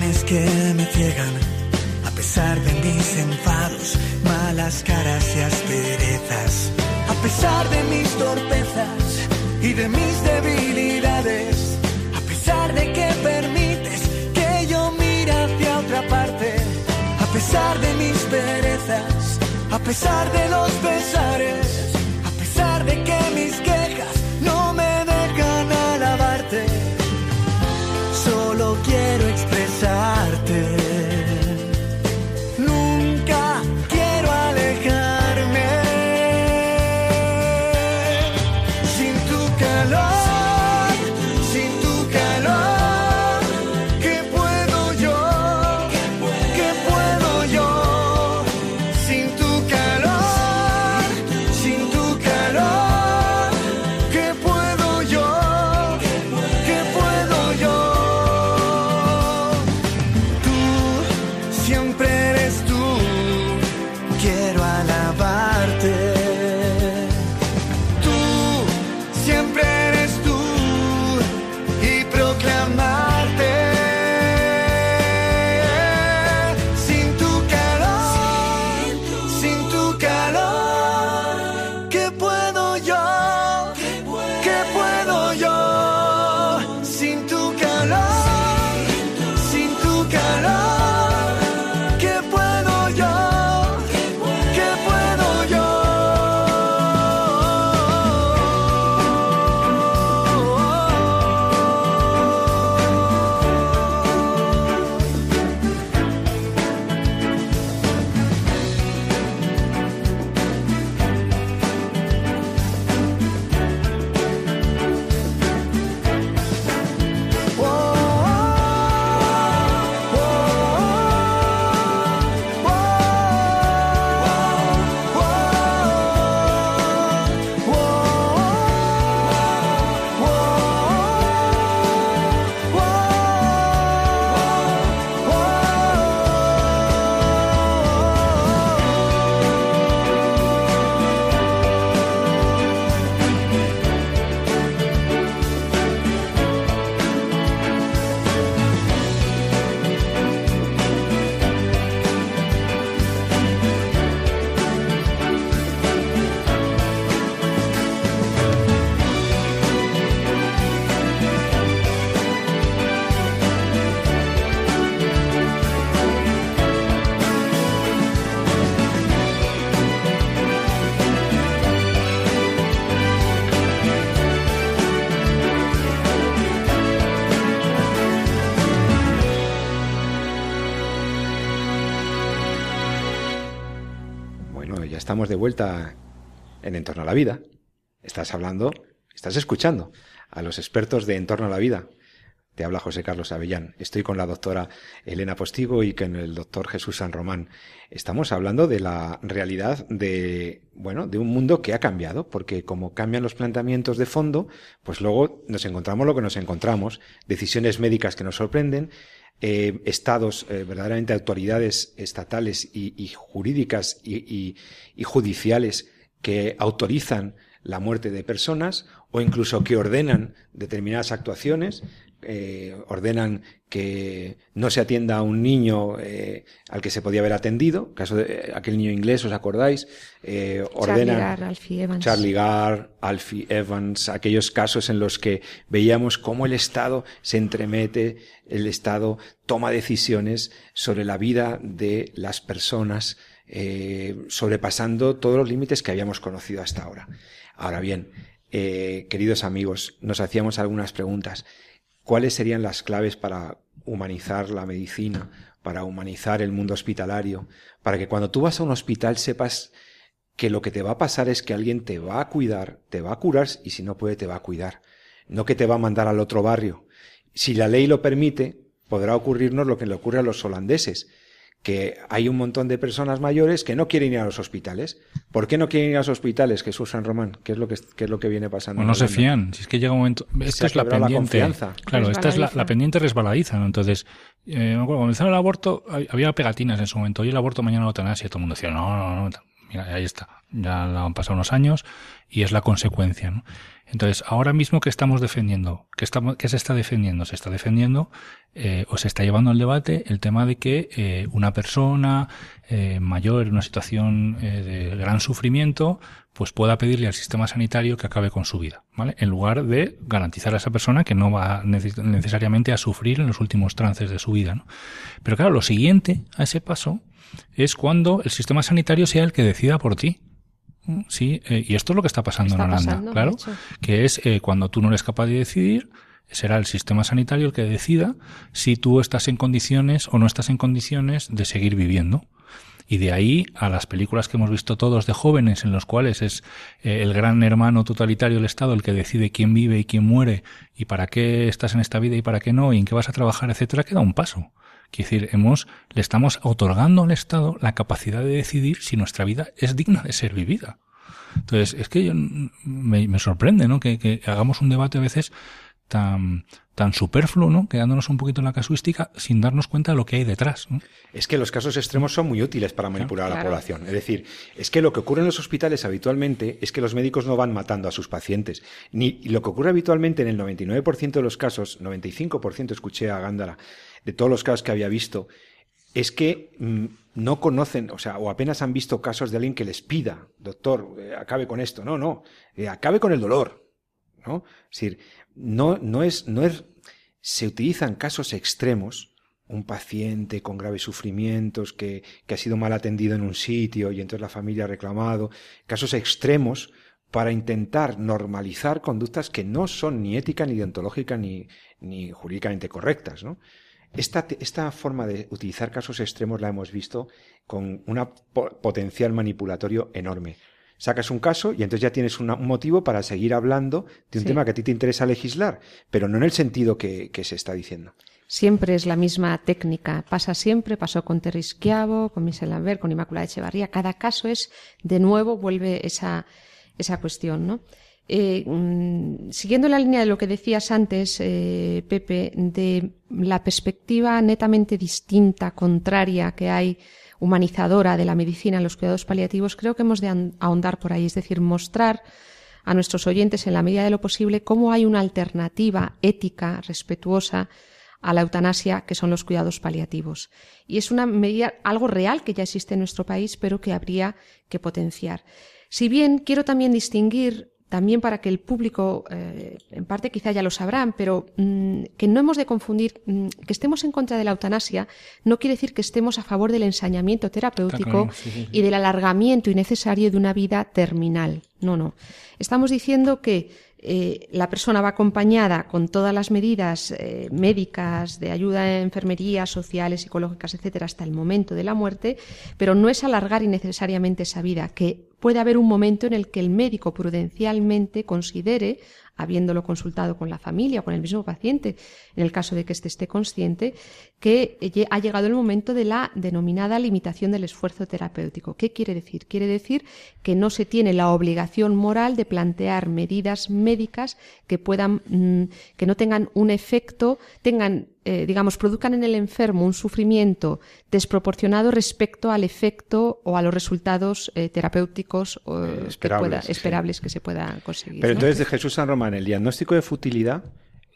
que me ciegan, a pesar de mis enfados, malas caras y asperezas, a pesar de mis torpezas y de mis debilidades, a pesar de que permites que yo mire hacia otra parte, a pesar de mis perezas, a pesar de los pesares, a pesar de que mis de vuelta en Entorno a la Vida. Estás hablando, estás escuchando a los expertos de Entorno a la Vida. Te habla José Carlos Avellán. Estoy con la doctora Elena Postigo y con el doctor Jesús San Román. Estamos hablando de la realidad de, bueno, de un mundo que ha cambiado, porque como cambian los planteamientos de fondo, pues luego nos encontramos lo que nos encontramos, decisiones médicas que nos sorprenden, eh, estados, eh, verdaderamente autoridades estatales y, jurídicas y, judiciales que autorizan la muerte de personas o incluso que ordenan determinadas actuaciones eh, ordenan que no se atienda a un niño eh, al que se podía haber atendido, caso de eh, aquel niño inglés, ¿os acordáis? Eh, ordenan Charlie Gar, Alfie Evans. Charlie Gar, Alfie Evans, aquellos casos en los que veíamos cómo el Estado se entremete, el Estado toma decisiones sobre la vida de las personas, sobrepasando todos los límites que habíamos conocido hasta ahora. Ahora bien, queridos amigos, nos hacíamos algunas preguntas. ¿Cuáles serían las claves para humanizar la medicina, para humanizar el mundo hospitalario, para que cuando tú vas a un hospital sepas que lo que te va a pasar es que alguien te va a cuidar, te va a curar y si no puede te va a cuidar, no que te va a mandar al otro barrio. Si la ley lo permite, podrá ocurrirnos lo que le ocurre a los holandeses, que hay un montón de personas mayores que no quieren ir a los hospitales. ¿Por qué no quieren ir a los hospitales, Jesús San Román? ¿Qué es lo que, qué es lo que viene pasando? No se fían. Si es que llega un momento... Esta es la pendiente. claro, esta es la, pendiente resbaladiza. ¿no? Entonces, eh, cuando comenzó el aborto, había pegatinas en su momento. Hoy el aborto, mañana la eutanasia. Todo el mundo decía, no, no, no. Ahí está. Ya han pasado unos años y es la consecuencia. ¿no? Entonces, ahora mismo que estamos defendiendo, ¿qué, estamos, qué se está defendiendo? Se está defendiendo eh, o se está llevando al debate el tema de que eh, una persona eh, mayor en una situación de gran sufrimiento, pues pueda pedirle al sistema sanitario que acabe con su vida, ¿vale? En lugar de garantizar a esa persona que no va necesariamente a sufrir en los últimos trances de su vida, ¿no? Pero claro, lo siguiente a ese paso es cuando el sistema sanitario sea el que decida por ti. Sí, eh, y esto es lo que está pasando en Holanda, claro, que es eh, cuando tú no eres capaz de decidir, será el sistema sanitario el que decida si tú estás en condiciones o no estás en condiciones de seguir viviendo. Y de ahí a las películas que hemos visto todos de jóvenes, en los cuales es eh, el gran hermano totalitario del Estado el que decide quién vive y quién muere, y para qué estás en esta vida y para qué no, y en qué vas a trabajar, etcétera, queda un paso. Quiere decir, hemos, le estamos otorgando al Estado la capacidad de decidir si nuestra vida es digna de ser vivida. Entonces, es que yo, me, sorprende, ¿no? Que, hagamos un debate a veces tan, tan superfluo, ¿no? Quedándonos un poquito en la casuística sin darnos cuenta de lo que hay detrás. Es que los casos extremos son muy útiles para manipular a la población. Es decir, es que lo que ocurre en los hospitales habitualmente es que los médicos no van matando a sus pacientes. Ni lo que ocurre habitualmente en el 99% de los casos, 95% escuché a Gándara, de todos los casos que había visto, es que mm, no conocen, o sea, o apenas han visto casos de alguien que les pida, doctor, eh, acabe con esto. No, no, eh, acabe con el dolor. ¿no? Es decir, no, no es, no es, se utilizan casos extremos, un paciente con graves sufrimientos que, que ha sido mal atendido en un sitio y entonces la familia ha reclamado, casos extremos para intentar normalizar conductas que no son ni ética, ni deontológica, ni, ni jurídicamente correctas, ¿no? Esta, esta forma de utilizar casos extremos la hemos visto con un potencial manipulatorio enorme. Sacas un caso y entonces ya tienes un motivo para seguir hablando de un tema que a ti te interesa legislar, pero no en el sentido que, se está diciendo. Siempre es la misma técnica. Pasa siempre, pasó con Terry Schiavo, con Michel Lambert, con Inmaculada Echevarría. Cada caso es, de nuevo, vuelve esa, esa cuestión, ¿no? Eh, mm, siguiendo la línea de lo que decías antes, eh, Pepe, de la perspectiva netamente distinta, contraria que hay humanizadora de la medicina en los cuidados paliativos, creo que hemos de ahondar por ahí, es decir, mostrar a nuestros oyentes en la medida de lo posible cómo hay una alternativa ética, respetuosa a la eutanasia, que son los cuidados paliativos. Y es una medida, algo real que ya existe en nuestro país, pero que habría que potenciar. Si bien quiero también distinguir también para que el público, eh, en parte quizá ya lo sabrán, pero mm, que no hemos de confundir, mm, que estemos en contra de la eutanasia no quiere decir que estemos a favor del ensañamiento terapéutico y del alargamiento innecesario de una vida terminal. No, no. Estamos diciendo que eh, la persona va acompañada con todas las medidas eh, médicas, de ayuda en enfermería, sociales, psicológicas, etcétera, hasta el momento de la muerte, pero no es alargar innecesariamente esa vida, que puede haber un momento en el que el médico prudencialmente considere habiéndolo consultado con la familia o con el mismo paciente, en el caso de que éste esté consciente, que ha llegado el momento de la denominada limitación del esfuerzo terapéutico. ¿Qué quiere decir? Quiere decir que no se tiene la obligación moral de plantear medidas médicas que puedan, mm, que no tengan un efecto, tengan eh, digamos, produzcan en el enfermo un sufrimiento desproporcionado respecto al efecto o a los resultados eh, terapéuticos eh, esperables, que, se puedan conseguir. Pero entonces, de Jesús San Román, el diagnóstico de futilidad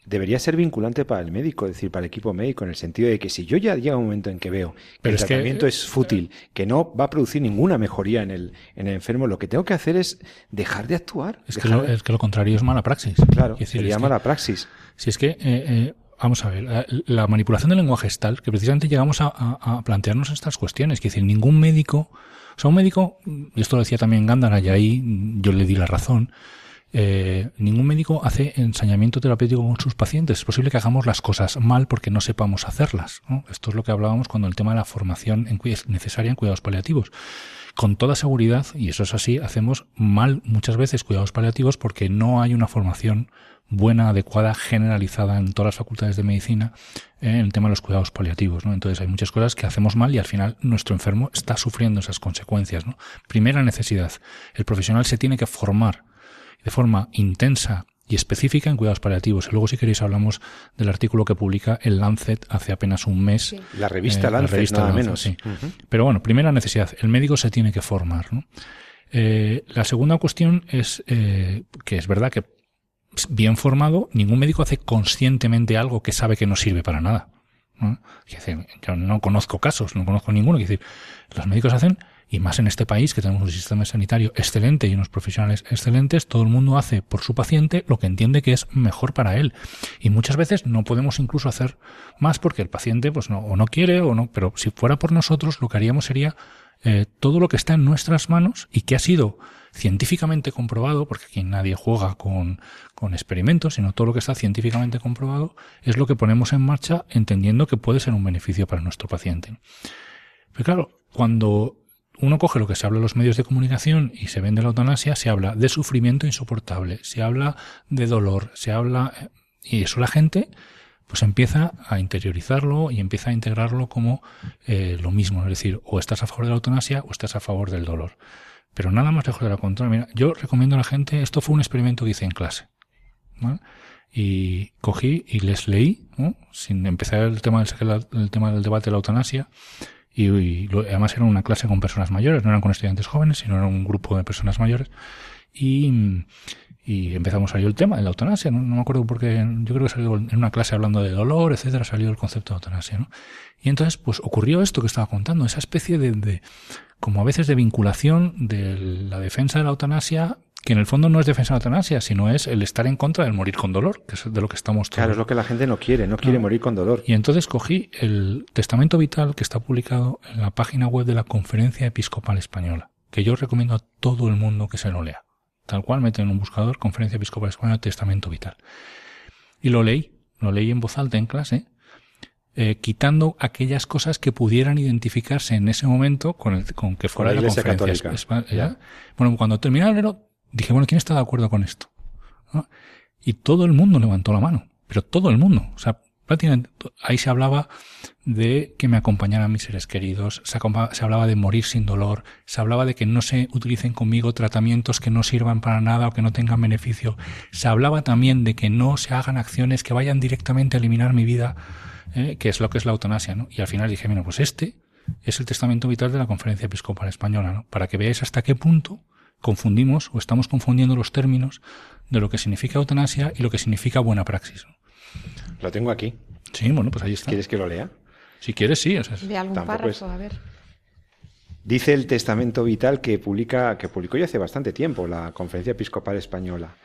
debería ser vinculante para el médico, es decir, para el equipo médico, en el sentido de que si yo ya llega un momento en que veo que el tratamiento es fútil, que no va a producir ninguna mejoría en el, en el enfermo, lo que tengo que hacer es dejar de actuar. Es, que, lo, es que lo contrario es mala praxis. Claro, sería mala praxis. Si es que Vamos a ver, la, manipulación del lenguaje es tal que precisamente llegamos a, plantearnos estas cuestiones. Que decir, ningún médico, o sea, un médico, y esto lo decía también Gándara, y ahí yo le di la razón, eh, ningún médico hace ensañamiento terapéutico con sus pacientes. Es posible que hagamos las cosas mal porque no sepamos hacerlas. Esto es lo que hablábamos cuando el tema de la formación es necesaria en cuidados paliativos. Con toda seguridad, y eso es así, hacemos mal muchas veces cuidados paliativos porque no hay una formación buena, adecuada, generalizada en todas las facultades de medicina en el tema de los cuidados paliativos. ¿no? Entonces hay muchas cosas que hacemos mal y al final nuestro enfermo está sufriendo esas consecuencias. ¿no? Primera necesidad, el profesional se tiene que formar de forma intensa y específica en cuidados paliativos. Y luego, si queréis, hablamos del artículo que publica el Lancet hace apenas un mes. La revista eh, Lancet, la revista nada menos. Sí. Pero bueno, primera necesidad, el médico se tiene que formar. ¿no? Eh, la segunda cuestión es eh, que es verdad que bien formado, ningún médico hace conscientemente algo que sabe que no sirve para nada. ¿no? Yo no conozco casos, no conozco ninguno. Es decir, los médicos hacen y más en este país que tenemos un sistema sanitario excelente y unos profesionales excelentes, todo el mundo hace por su paciente lo que entiende que es mejor para él. Y muchas veces no podemos incluso hacer más porque el paciente pues no, o no quiere o no, pero si fuera por nosotros lo que haríamos sería eh, todo lo que está en nuestras manos y que ha sido científicamente comprobado, porque aquí nadie juega con, con experimentos, sino todo lo que está científicamente comprobado es lo que ponemos en marcha entendiendo que puede ser un beneficio para nuestro paciente. Pero claro, cuando uno coge lo que se habla en los medios de comunicación y se vende la eutanasia, se habla de sufrimiento insoportable, se habla de dolor, se habla eh, y eso la gente pues empieza a interiorizarlo y empieza a integrarlo como eh, lo mismo, es decir, o estás a favor de la eutanasia o estás a favor del dolor. Pero nada más lejos de la contraria. Mira, yo recomiendo a la gente, esto fue un experimento que hice en clase. Y cogí y les leí, sin empezar el tema, del, el tema del debate de la eutanasia, y, además era una clase con personas mayores, no eran con estudiantes jóvenes, sino era un grupo de personas mayores. Y, y empezamos a salir el tema de la eutanasia, ¿no? me acuerdo porque yo creo que salió en una clase hablando de dolor, etcétera, salió el concepto de eutanasia, ¿no? Y entonces, pues ocurrió esto que estaba contando, esa especie de, de como a veces de vinculación de la defensa de la eutanasia que en el fondo no es defensa de la eutanasia, sino es el estar en contra del morir con dolor, que es de lo que estamos todos. Claro, es lo que la gente no quiere, no quiere morir con dolor. Y entonces cogí el testamento vital que está publicado en la página web de la Conferencia Episcopal Española, que yo recomiendo a todo el mundo que se lo lea. Tal cual, meten en un buscador Conferencia Episcopal Española Testamento Vital. Y lo leí, lo leí en voz alta en clase, eh, quitando aquellas cosas que pudieran identificarse en ese momento con, el, con que fuera la, la conferencia. ¿eh? Bueno, cuando terminé el dije, bueno, ¿quién está de acuerdo con esto? Y todo el mundo levantó la mano, pero todo el mundo. O sea, prácticamente ahí se hablaba de que me acompañaran mis seres queridos, se, hablaba de morir sin dolor, se hablaba de que no se utilicen conmigo tratamientos que no sirvan para nada o que no tengan beneficio, se hablaba también de que no se hagan acciones que vayan directamente a eliminar mi vida, eh, que es lo que es la eutanasia, ¿no? Y al final dije, bueno, pues este es el testamento vital de la Conferencia Episcopal Española, ¿no? Para que veáis hasta qué punto confundimos o estamos confundiendo los términos de lo que significa eutanasia y lo que significa buena praxis. Lo tengo aquí. Sí, bueno, pues ahí está. ¿Quieres que lo lea? Si quieres, sí. de algún párrafo, a ver. Dice el testamento vital que publica, que publicó ya hace bastante tiempo la Conferencia Episcopal Española.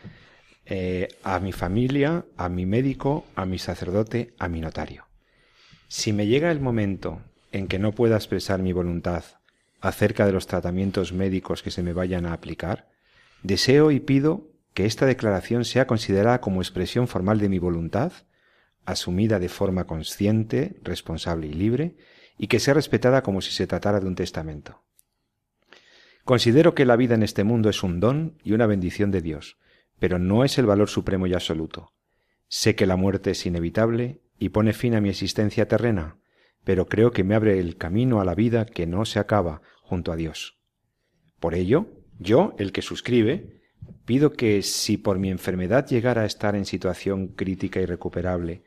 Eh, a mi familia, a mi médico, a mi sacerdote, a mi notario. Si me llega el momento en que no pueda expresar mi voluntad acerca de los tratamientos médicos que se me vayan a aplicar, deseo y pido que esta declaración sea considerada como expresión formal de mi voluntad, asumida de forma consciente, responsable y libre, y que sea respetada como si se tratara de un testamento. Considero que la vida en este mundo es un don y una bendición de Dios, pero no es el valor supremo y absoluto. Sé que la muerte es inevitable y pone fin a mi existencia terrena, pero creo que me abre el camino a la vida que no se acaba junto a Dios. Por ello, yo, el que suscribe, pido que si por mi enfermedad llegara a estar en situación crítica y recuperable,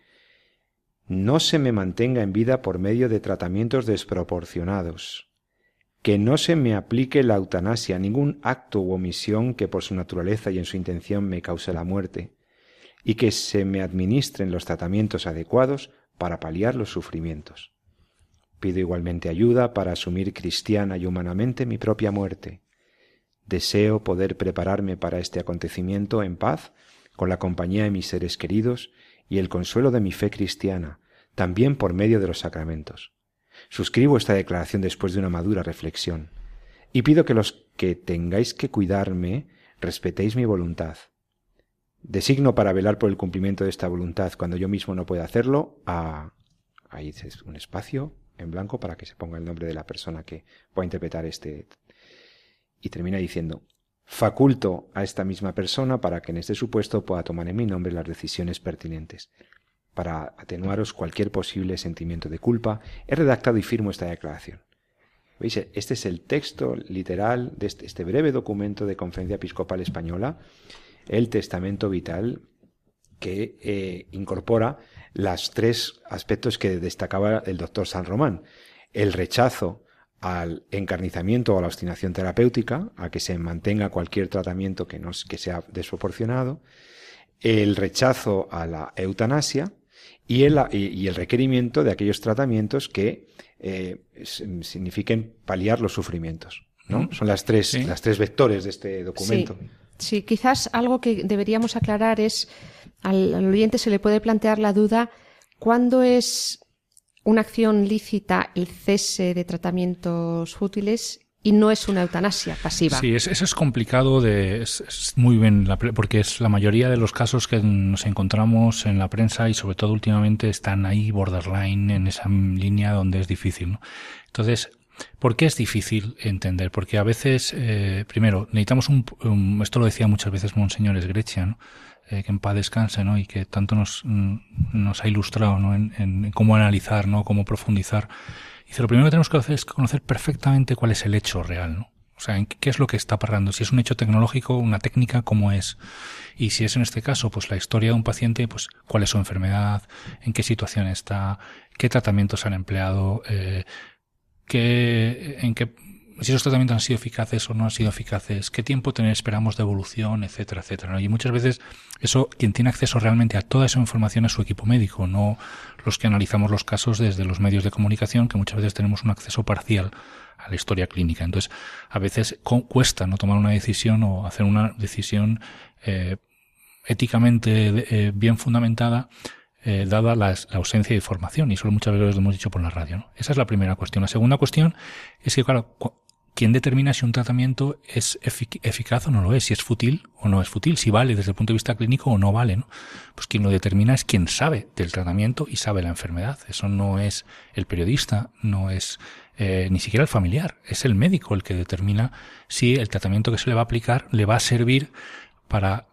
no se me mantenga en vida por medio de tratamientos desproporcionados, que no se me aplique la eutanasia, ningún acto u omisión que por su naturaleza y en su intención me cause la muerte, y que se me administren los tratamientos adecuados para paliar los sufrimientos. Pido igualmente ayuda para asumir cristiana y humanamente mi propia muerte. Deseo poder prepararme para este acontecimiento en paz, con la compañía de mis seres queridos y el consuelo de mi fe cristiana, también por medio de los sacramentos. Suscribo esta declaración después de una madura reflexión, y pido que los que tengáis que cuidarme respetéis mi voluntad, Designo para velar por el cumplimiento de esta voluntad cuando yo mismo no pueda hacerlo a... Ahí es un espacio en blanco para que se ponga el nombre de la persona que va a interpretar este... Y termina diciendo, faculto a esta misma persona para que en este supuesto pueda tomar en mi nombre las decisiones pertinentes. Para atenuaros cualquier posible sentimiento de culpa, he redactado y firmo esta declaración. ¿Veis? Este es el texto literal de este, este, breve documento de Conferencia Episcopal Española, el Testamento Vital, que eh, incorpora los tres aspectos que destacaba el doctor San Román. El rechazo al encarnizamiento o a la obstinación terapéutica, a que se mantenga cualquier tratamiento que, no, que sea desproporcionado, el rechazo a la eutanasia y el, y el requerimiento de aquellos tratamientos que eh, signifiquen paliar los sufrimientos. ¿no? Son las tres, las tres vectores de este documento. Sí. quizás algo que deberíamos aclarar es, al, oyente se le puede plantear la duda, ¿cuándo es una acción lícita el cese de tratamientos útiles y no es una eutanasia pasiva. Sí, eso es complicado de, es, muy bien, porque es la mayoría de los casos que nos encontramos en la prensa y sobre todo últimamente están ahí borderline en esa línea donde es difícil. ¿no? Entonces, ¿por qué es difícil entender? Porque a veces, eh, primero, necesitamos un, esto lo decía muchas veces Monseñor Esgrecia, ¿no? Eh, que en paz descanse, ¿no? Y que tanto nos, mm, nos ha ilustrado, ¿no? En, en cómo analizar, ¿no? Cómo profundizar Dice, lo primero que tenemos que hacer es conocer perfectamente cuál es el hecho real, ¿no? O sea, qué es lo que está pasando. Si es un hecho tecnológico, una técnica, cómo es. Y si es en este caso, pues la historia de un paciente, pues cuál es su enfermedad, en qué situación está, qué tratamientos han empleado, eh, qué, en qué, si esos tratamientos han sido eficaces o no han sido eficaces, qué tiempo tener, esperamos de evolución, etcétera, etcétera. Y muchas veces eso, quien tiene acceso realmente a toda esa información es su equipo médico, no los que analizamos los casos desde los medios de comunicación, que muchas veces tenemos un acceso parcial a la historia clínica. Entonces, a veces cuesta no tomar una decisión o hacer una decisión eh, éticamente eh, bien fundamentada eh, dada la, ausencia de información, y solo muchas veces lo hemos dicho por la radio. ¿no? Esa es la primera cuestión. La segunda cuestión es que, claro, ¿quién determina si un tratamiento es eficaz o no lo es? Si es fútil o no es fútil, si vale desde el punto de vista clínico o no vale, ¿no? Pues quien lo determina es quien sabe del tratamiento y sabe la enfermedad. Eso no es el periodista, no es eh, ni siquiera el familiar, es el médico el que determina si el tratamiento que se le va a aplicar le va a servir para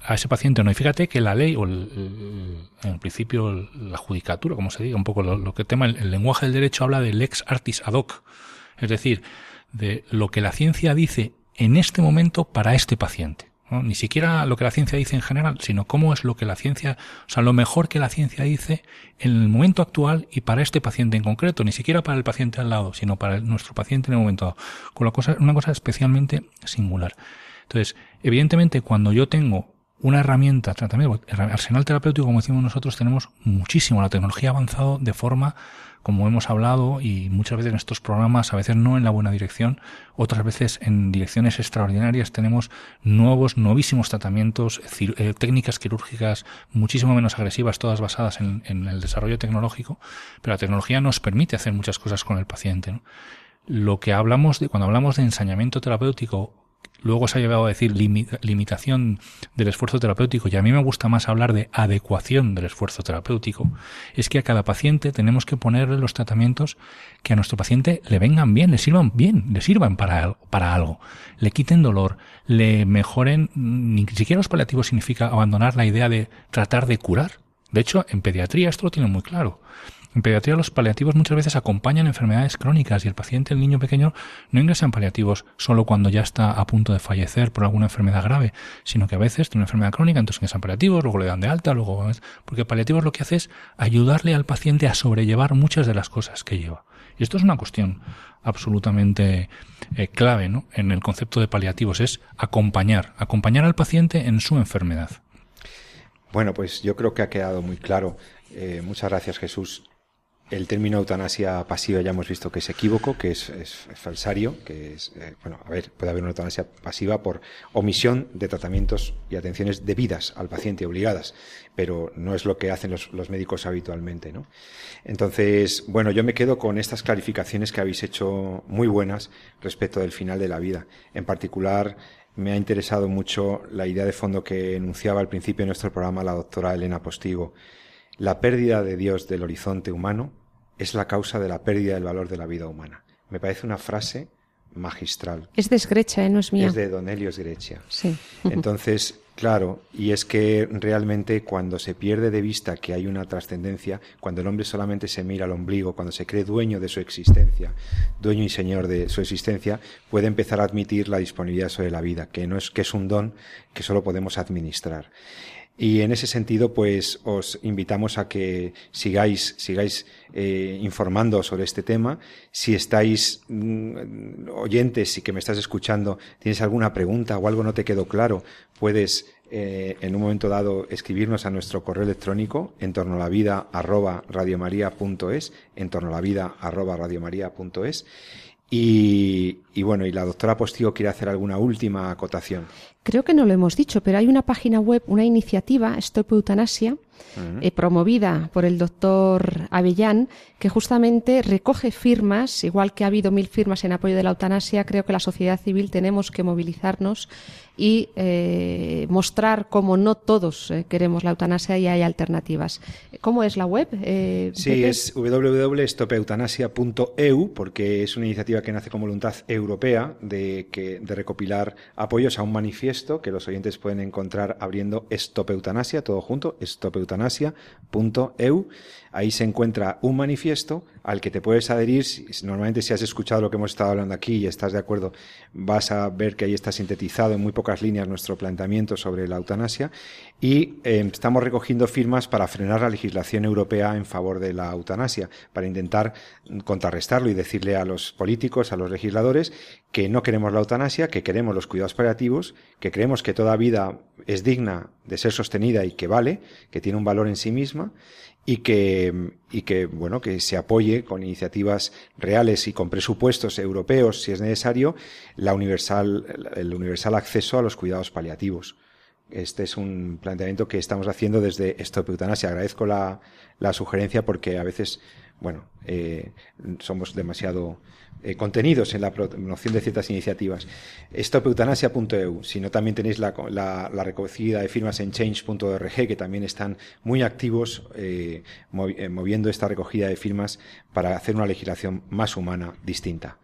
a ese paciente no. Y fíjate que la ley, o el, en el principio la judicatura, como se diga, un poco lo, que tema, el, lenguaje del derecho habla del lex artis ad hoc, es decir, de lo que la ciencia dice en este momento para este paciente. Ni siquiera lo que la ciencia dice en general, sino cómo es lo que la ciencia, o sea, lo mejor que la ciencia dice en el momento actual y para este paciente en concreto, ni siquiera para el paciente al lado, sino para nuestro paciente en el momento dado. Con la cosa, una cosa especialmente singular. Entonces, evidentemente, cuando yo tengo una herramienta, tratamiento, arsenal terapéutico, como decimos nosotros, tenemos muchísimo. La tecnología ha avanzado de forma, como hemos hablado, y muchas veces en estos programas, a veces no en la buena dirección, otras veces en direcciones extraordinarias, tenemos nuevos, novísimos tratamientos, eh, técnicas quirúrgicas muchísimo menos agresivas, todas basadas en, el desarrollo tecnológico, pero la tecnología nos permite hacer muchas cosas con el paciente. Lo que hablamos de, cuando hablamos de ensañamiento terapéutico luego se ha llevado a decir limitación del esfuerzo terapéutico, y a mí me gusta más hablar de adecuación del esfuerzo terapéutico, es que a cada paciente tenemos que ponerle los tratamientos que a nuestro paciente le vengan bien, le sirvan bien, le sirvan para, para algo, le quiten dolor, le mejoren, ni siquiera los paliativos significa abandonar la idea de tratar de curar. De hecho, en pediatría esto lo tiene muy claro. En pediatría los paliativos muchas veces acompañan enfermedades crónicas y el paciente, el niño pequeño, no ingresa en paliativos solo cuando ya está a punto de fallecer por alguna enfermedad grave, sino que a veces tiene una enfermedad crónica, entonces ingresa en paliativos, luego le dan de alta, luego... Porque paliativos lo que hace es ayudarle al paciente a sobrellevar muchas de las cosas que lleva. Y esto es una cuestión absolutamente eh, clave ¿no? en el concepto de paliativos, es acompañar, acompañar al paciente en su enfermedad. Bueno, pues yo creo que ha quedado muy claro. Eh, muchas gracias, Jesús. El término eutanasia pasiva ya hemos visto que es equívoco, que es, falsario, que es, eh, bueno, a ver, puede haber una eutanasia pasiva por omisión de tratamientos y atenciones debidas al paciente, obligadas, pero no es lo que hacen los, los médicos habitualmente, ¿no? Entonces, bueno, yo me quedo con estas clarificaciones que habéis hecho muy buenas respecto del final de la vida. En particular, me ha interesado mucho la idea de fondo que enunciaba al principio de nuestro programa la doctora Elena Postigo. La pérdida de Dios del horizonte humano es la causa de la pérdida del valor de la vida humana. Me parece una frase magistral. Es de Sgrecha, ¿eh? no es mía. Es de Don Elio Sgrecha. Sí. Entonces, claro, y es que realmente cuando se pierde de vista que hay una trascendencia, cuando el hombre solamente se mira al ombligo, cuando se cree dueño de su existencia, dueño y señor de su existencia, puede empezar a admitir la disponibilidad sobre la vida, que no es que es un don que solo podemos administrar. Y en ese sentido, pues os invitamos a que sigáis, sigáis eh, informando sobre este tema. Si estáis mm, oyentes y que me estás escuchando, tienes alguna pregunta o algo no te quedó claro, puedes eh, en un momento dado escribirnos a nuestro correo electrónico en torno a la vida arroba radiomaria.es, en torno a la vida. Y, y, bueno, y la doctora Postigo quiere hacer alguna última acotación. Creo que no lo hemos dicho, pero hay una página web, una iniciativa, Stop Eutanasia, eh, promovida por el doctor Avellán, que justamente recoge firmas, igual que ha habido mil firmas en apoyo de la eutanasia, creo que la sociedad civil tenemos que movilizarnos y eh, mostrar cómo no todos eh, queremos la eutanasia y hay alternativas. ¿Cómo es la web? sí, es www.stopeutanasia.eu, porque es una iniciativa que nace con voluntad europea de, que, de recopilar apoyos a un manifiesto que los oyentes pueden encontrar abriendo Stop Eutanasia, todo junto, Stop eutanasia.eu. Ahí se encuentra un manifiesto al que te puedes adherir. Normalmente si has escuchado lo que hemos estado hablando aquí y estás de acuerdo, vas a ver que ahí está sintetizado en muy pocas líneas nuestro planteamiento sobre la eutanasia. Y eh, estamos recogiendo firmas para frenar la legislación europea en favor de la eutanasia, para intentar contrarrestarlo y decirle a los políticos, a los legisladores, que no queremos la eutanasia, que queremos los cuidados paliativos, que creemos que toda vida es digna de ser sostenida y que vale, que tiene un valor en sí misma y que, y que, bueno, que se apoye con iniciativas reales y con presupuestos europeos, si es necesario, la universal, el universal acceso a los cuidados paliativos. Este es un planteamiento que estamos haciendo desde Stop Eutanasia. Agradezco la, la sugerencia porque a veces, bueno, eh, somos demasiado eh, contenidos en la promoción de ciertas iniciativas. Stopeutanasia.eu, sino también tenéis la, la, la, recogida de firmas en change.org, que también están muy activos eh, eh, moviendo esta recogida de firmas para hacer una legislación más humana, distinta.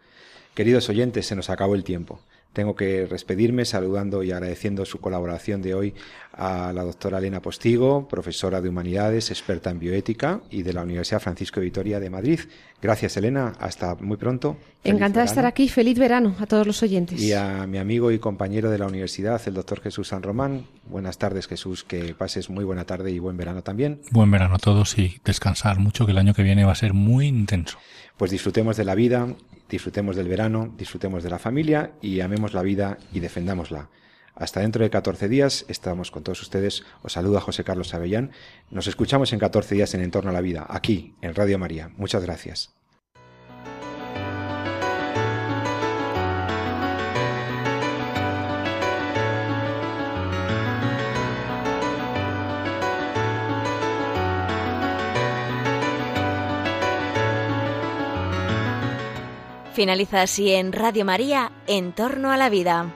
Queridos oyentes, se nos acabó el tiempo. Tengo que despedirme saludando y agradeciendo su colaboración de hoy a la doctora Elena Postigo, profesora de Humanidades, experta en bioética y de la Universidad Francisco de Vitoria de Madrid. Gracias, Elena. Hasta muy pronto. Encantada de estar aquí. Feliz verano a todos los oyentes. Y a mi amigo y compañero de la universidad, el doctor Jesús San Román. Buenas tardes, Jesús. Que pases muy buena tarde y buen verano también. Buen verano a todos y descansar mucho, que el año que viene va a ser muy intenso. Pues disfrutemos de la vida, disfrutemos del verano, disfrutemos de la familia y amemos la vida y defendámosla. Hasta dentro de 14 días estamos con todos ustedes. Os saluda José Carlos Avellán. Nos escuchamos en 14 días en Entorno a la Vida, aquí en Radio María. Muchas gracias. Finaliza así en Radio María, En torno a la vida.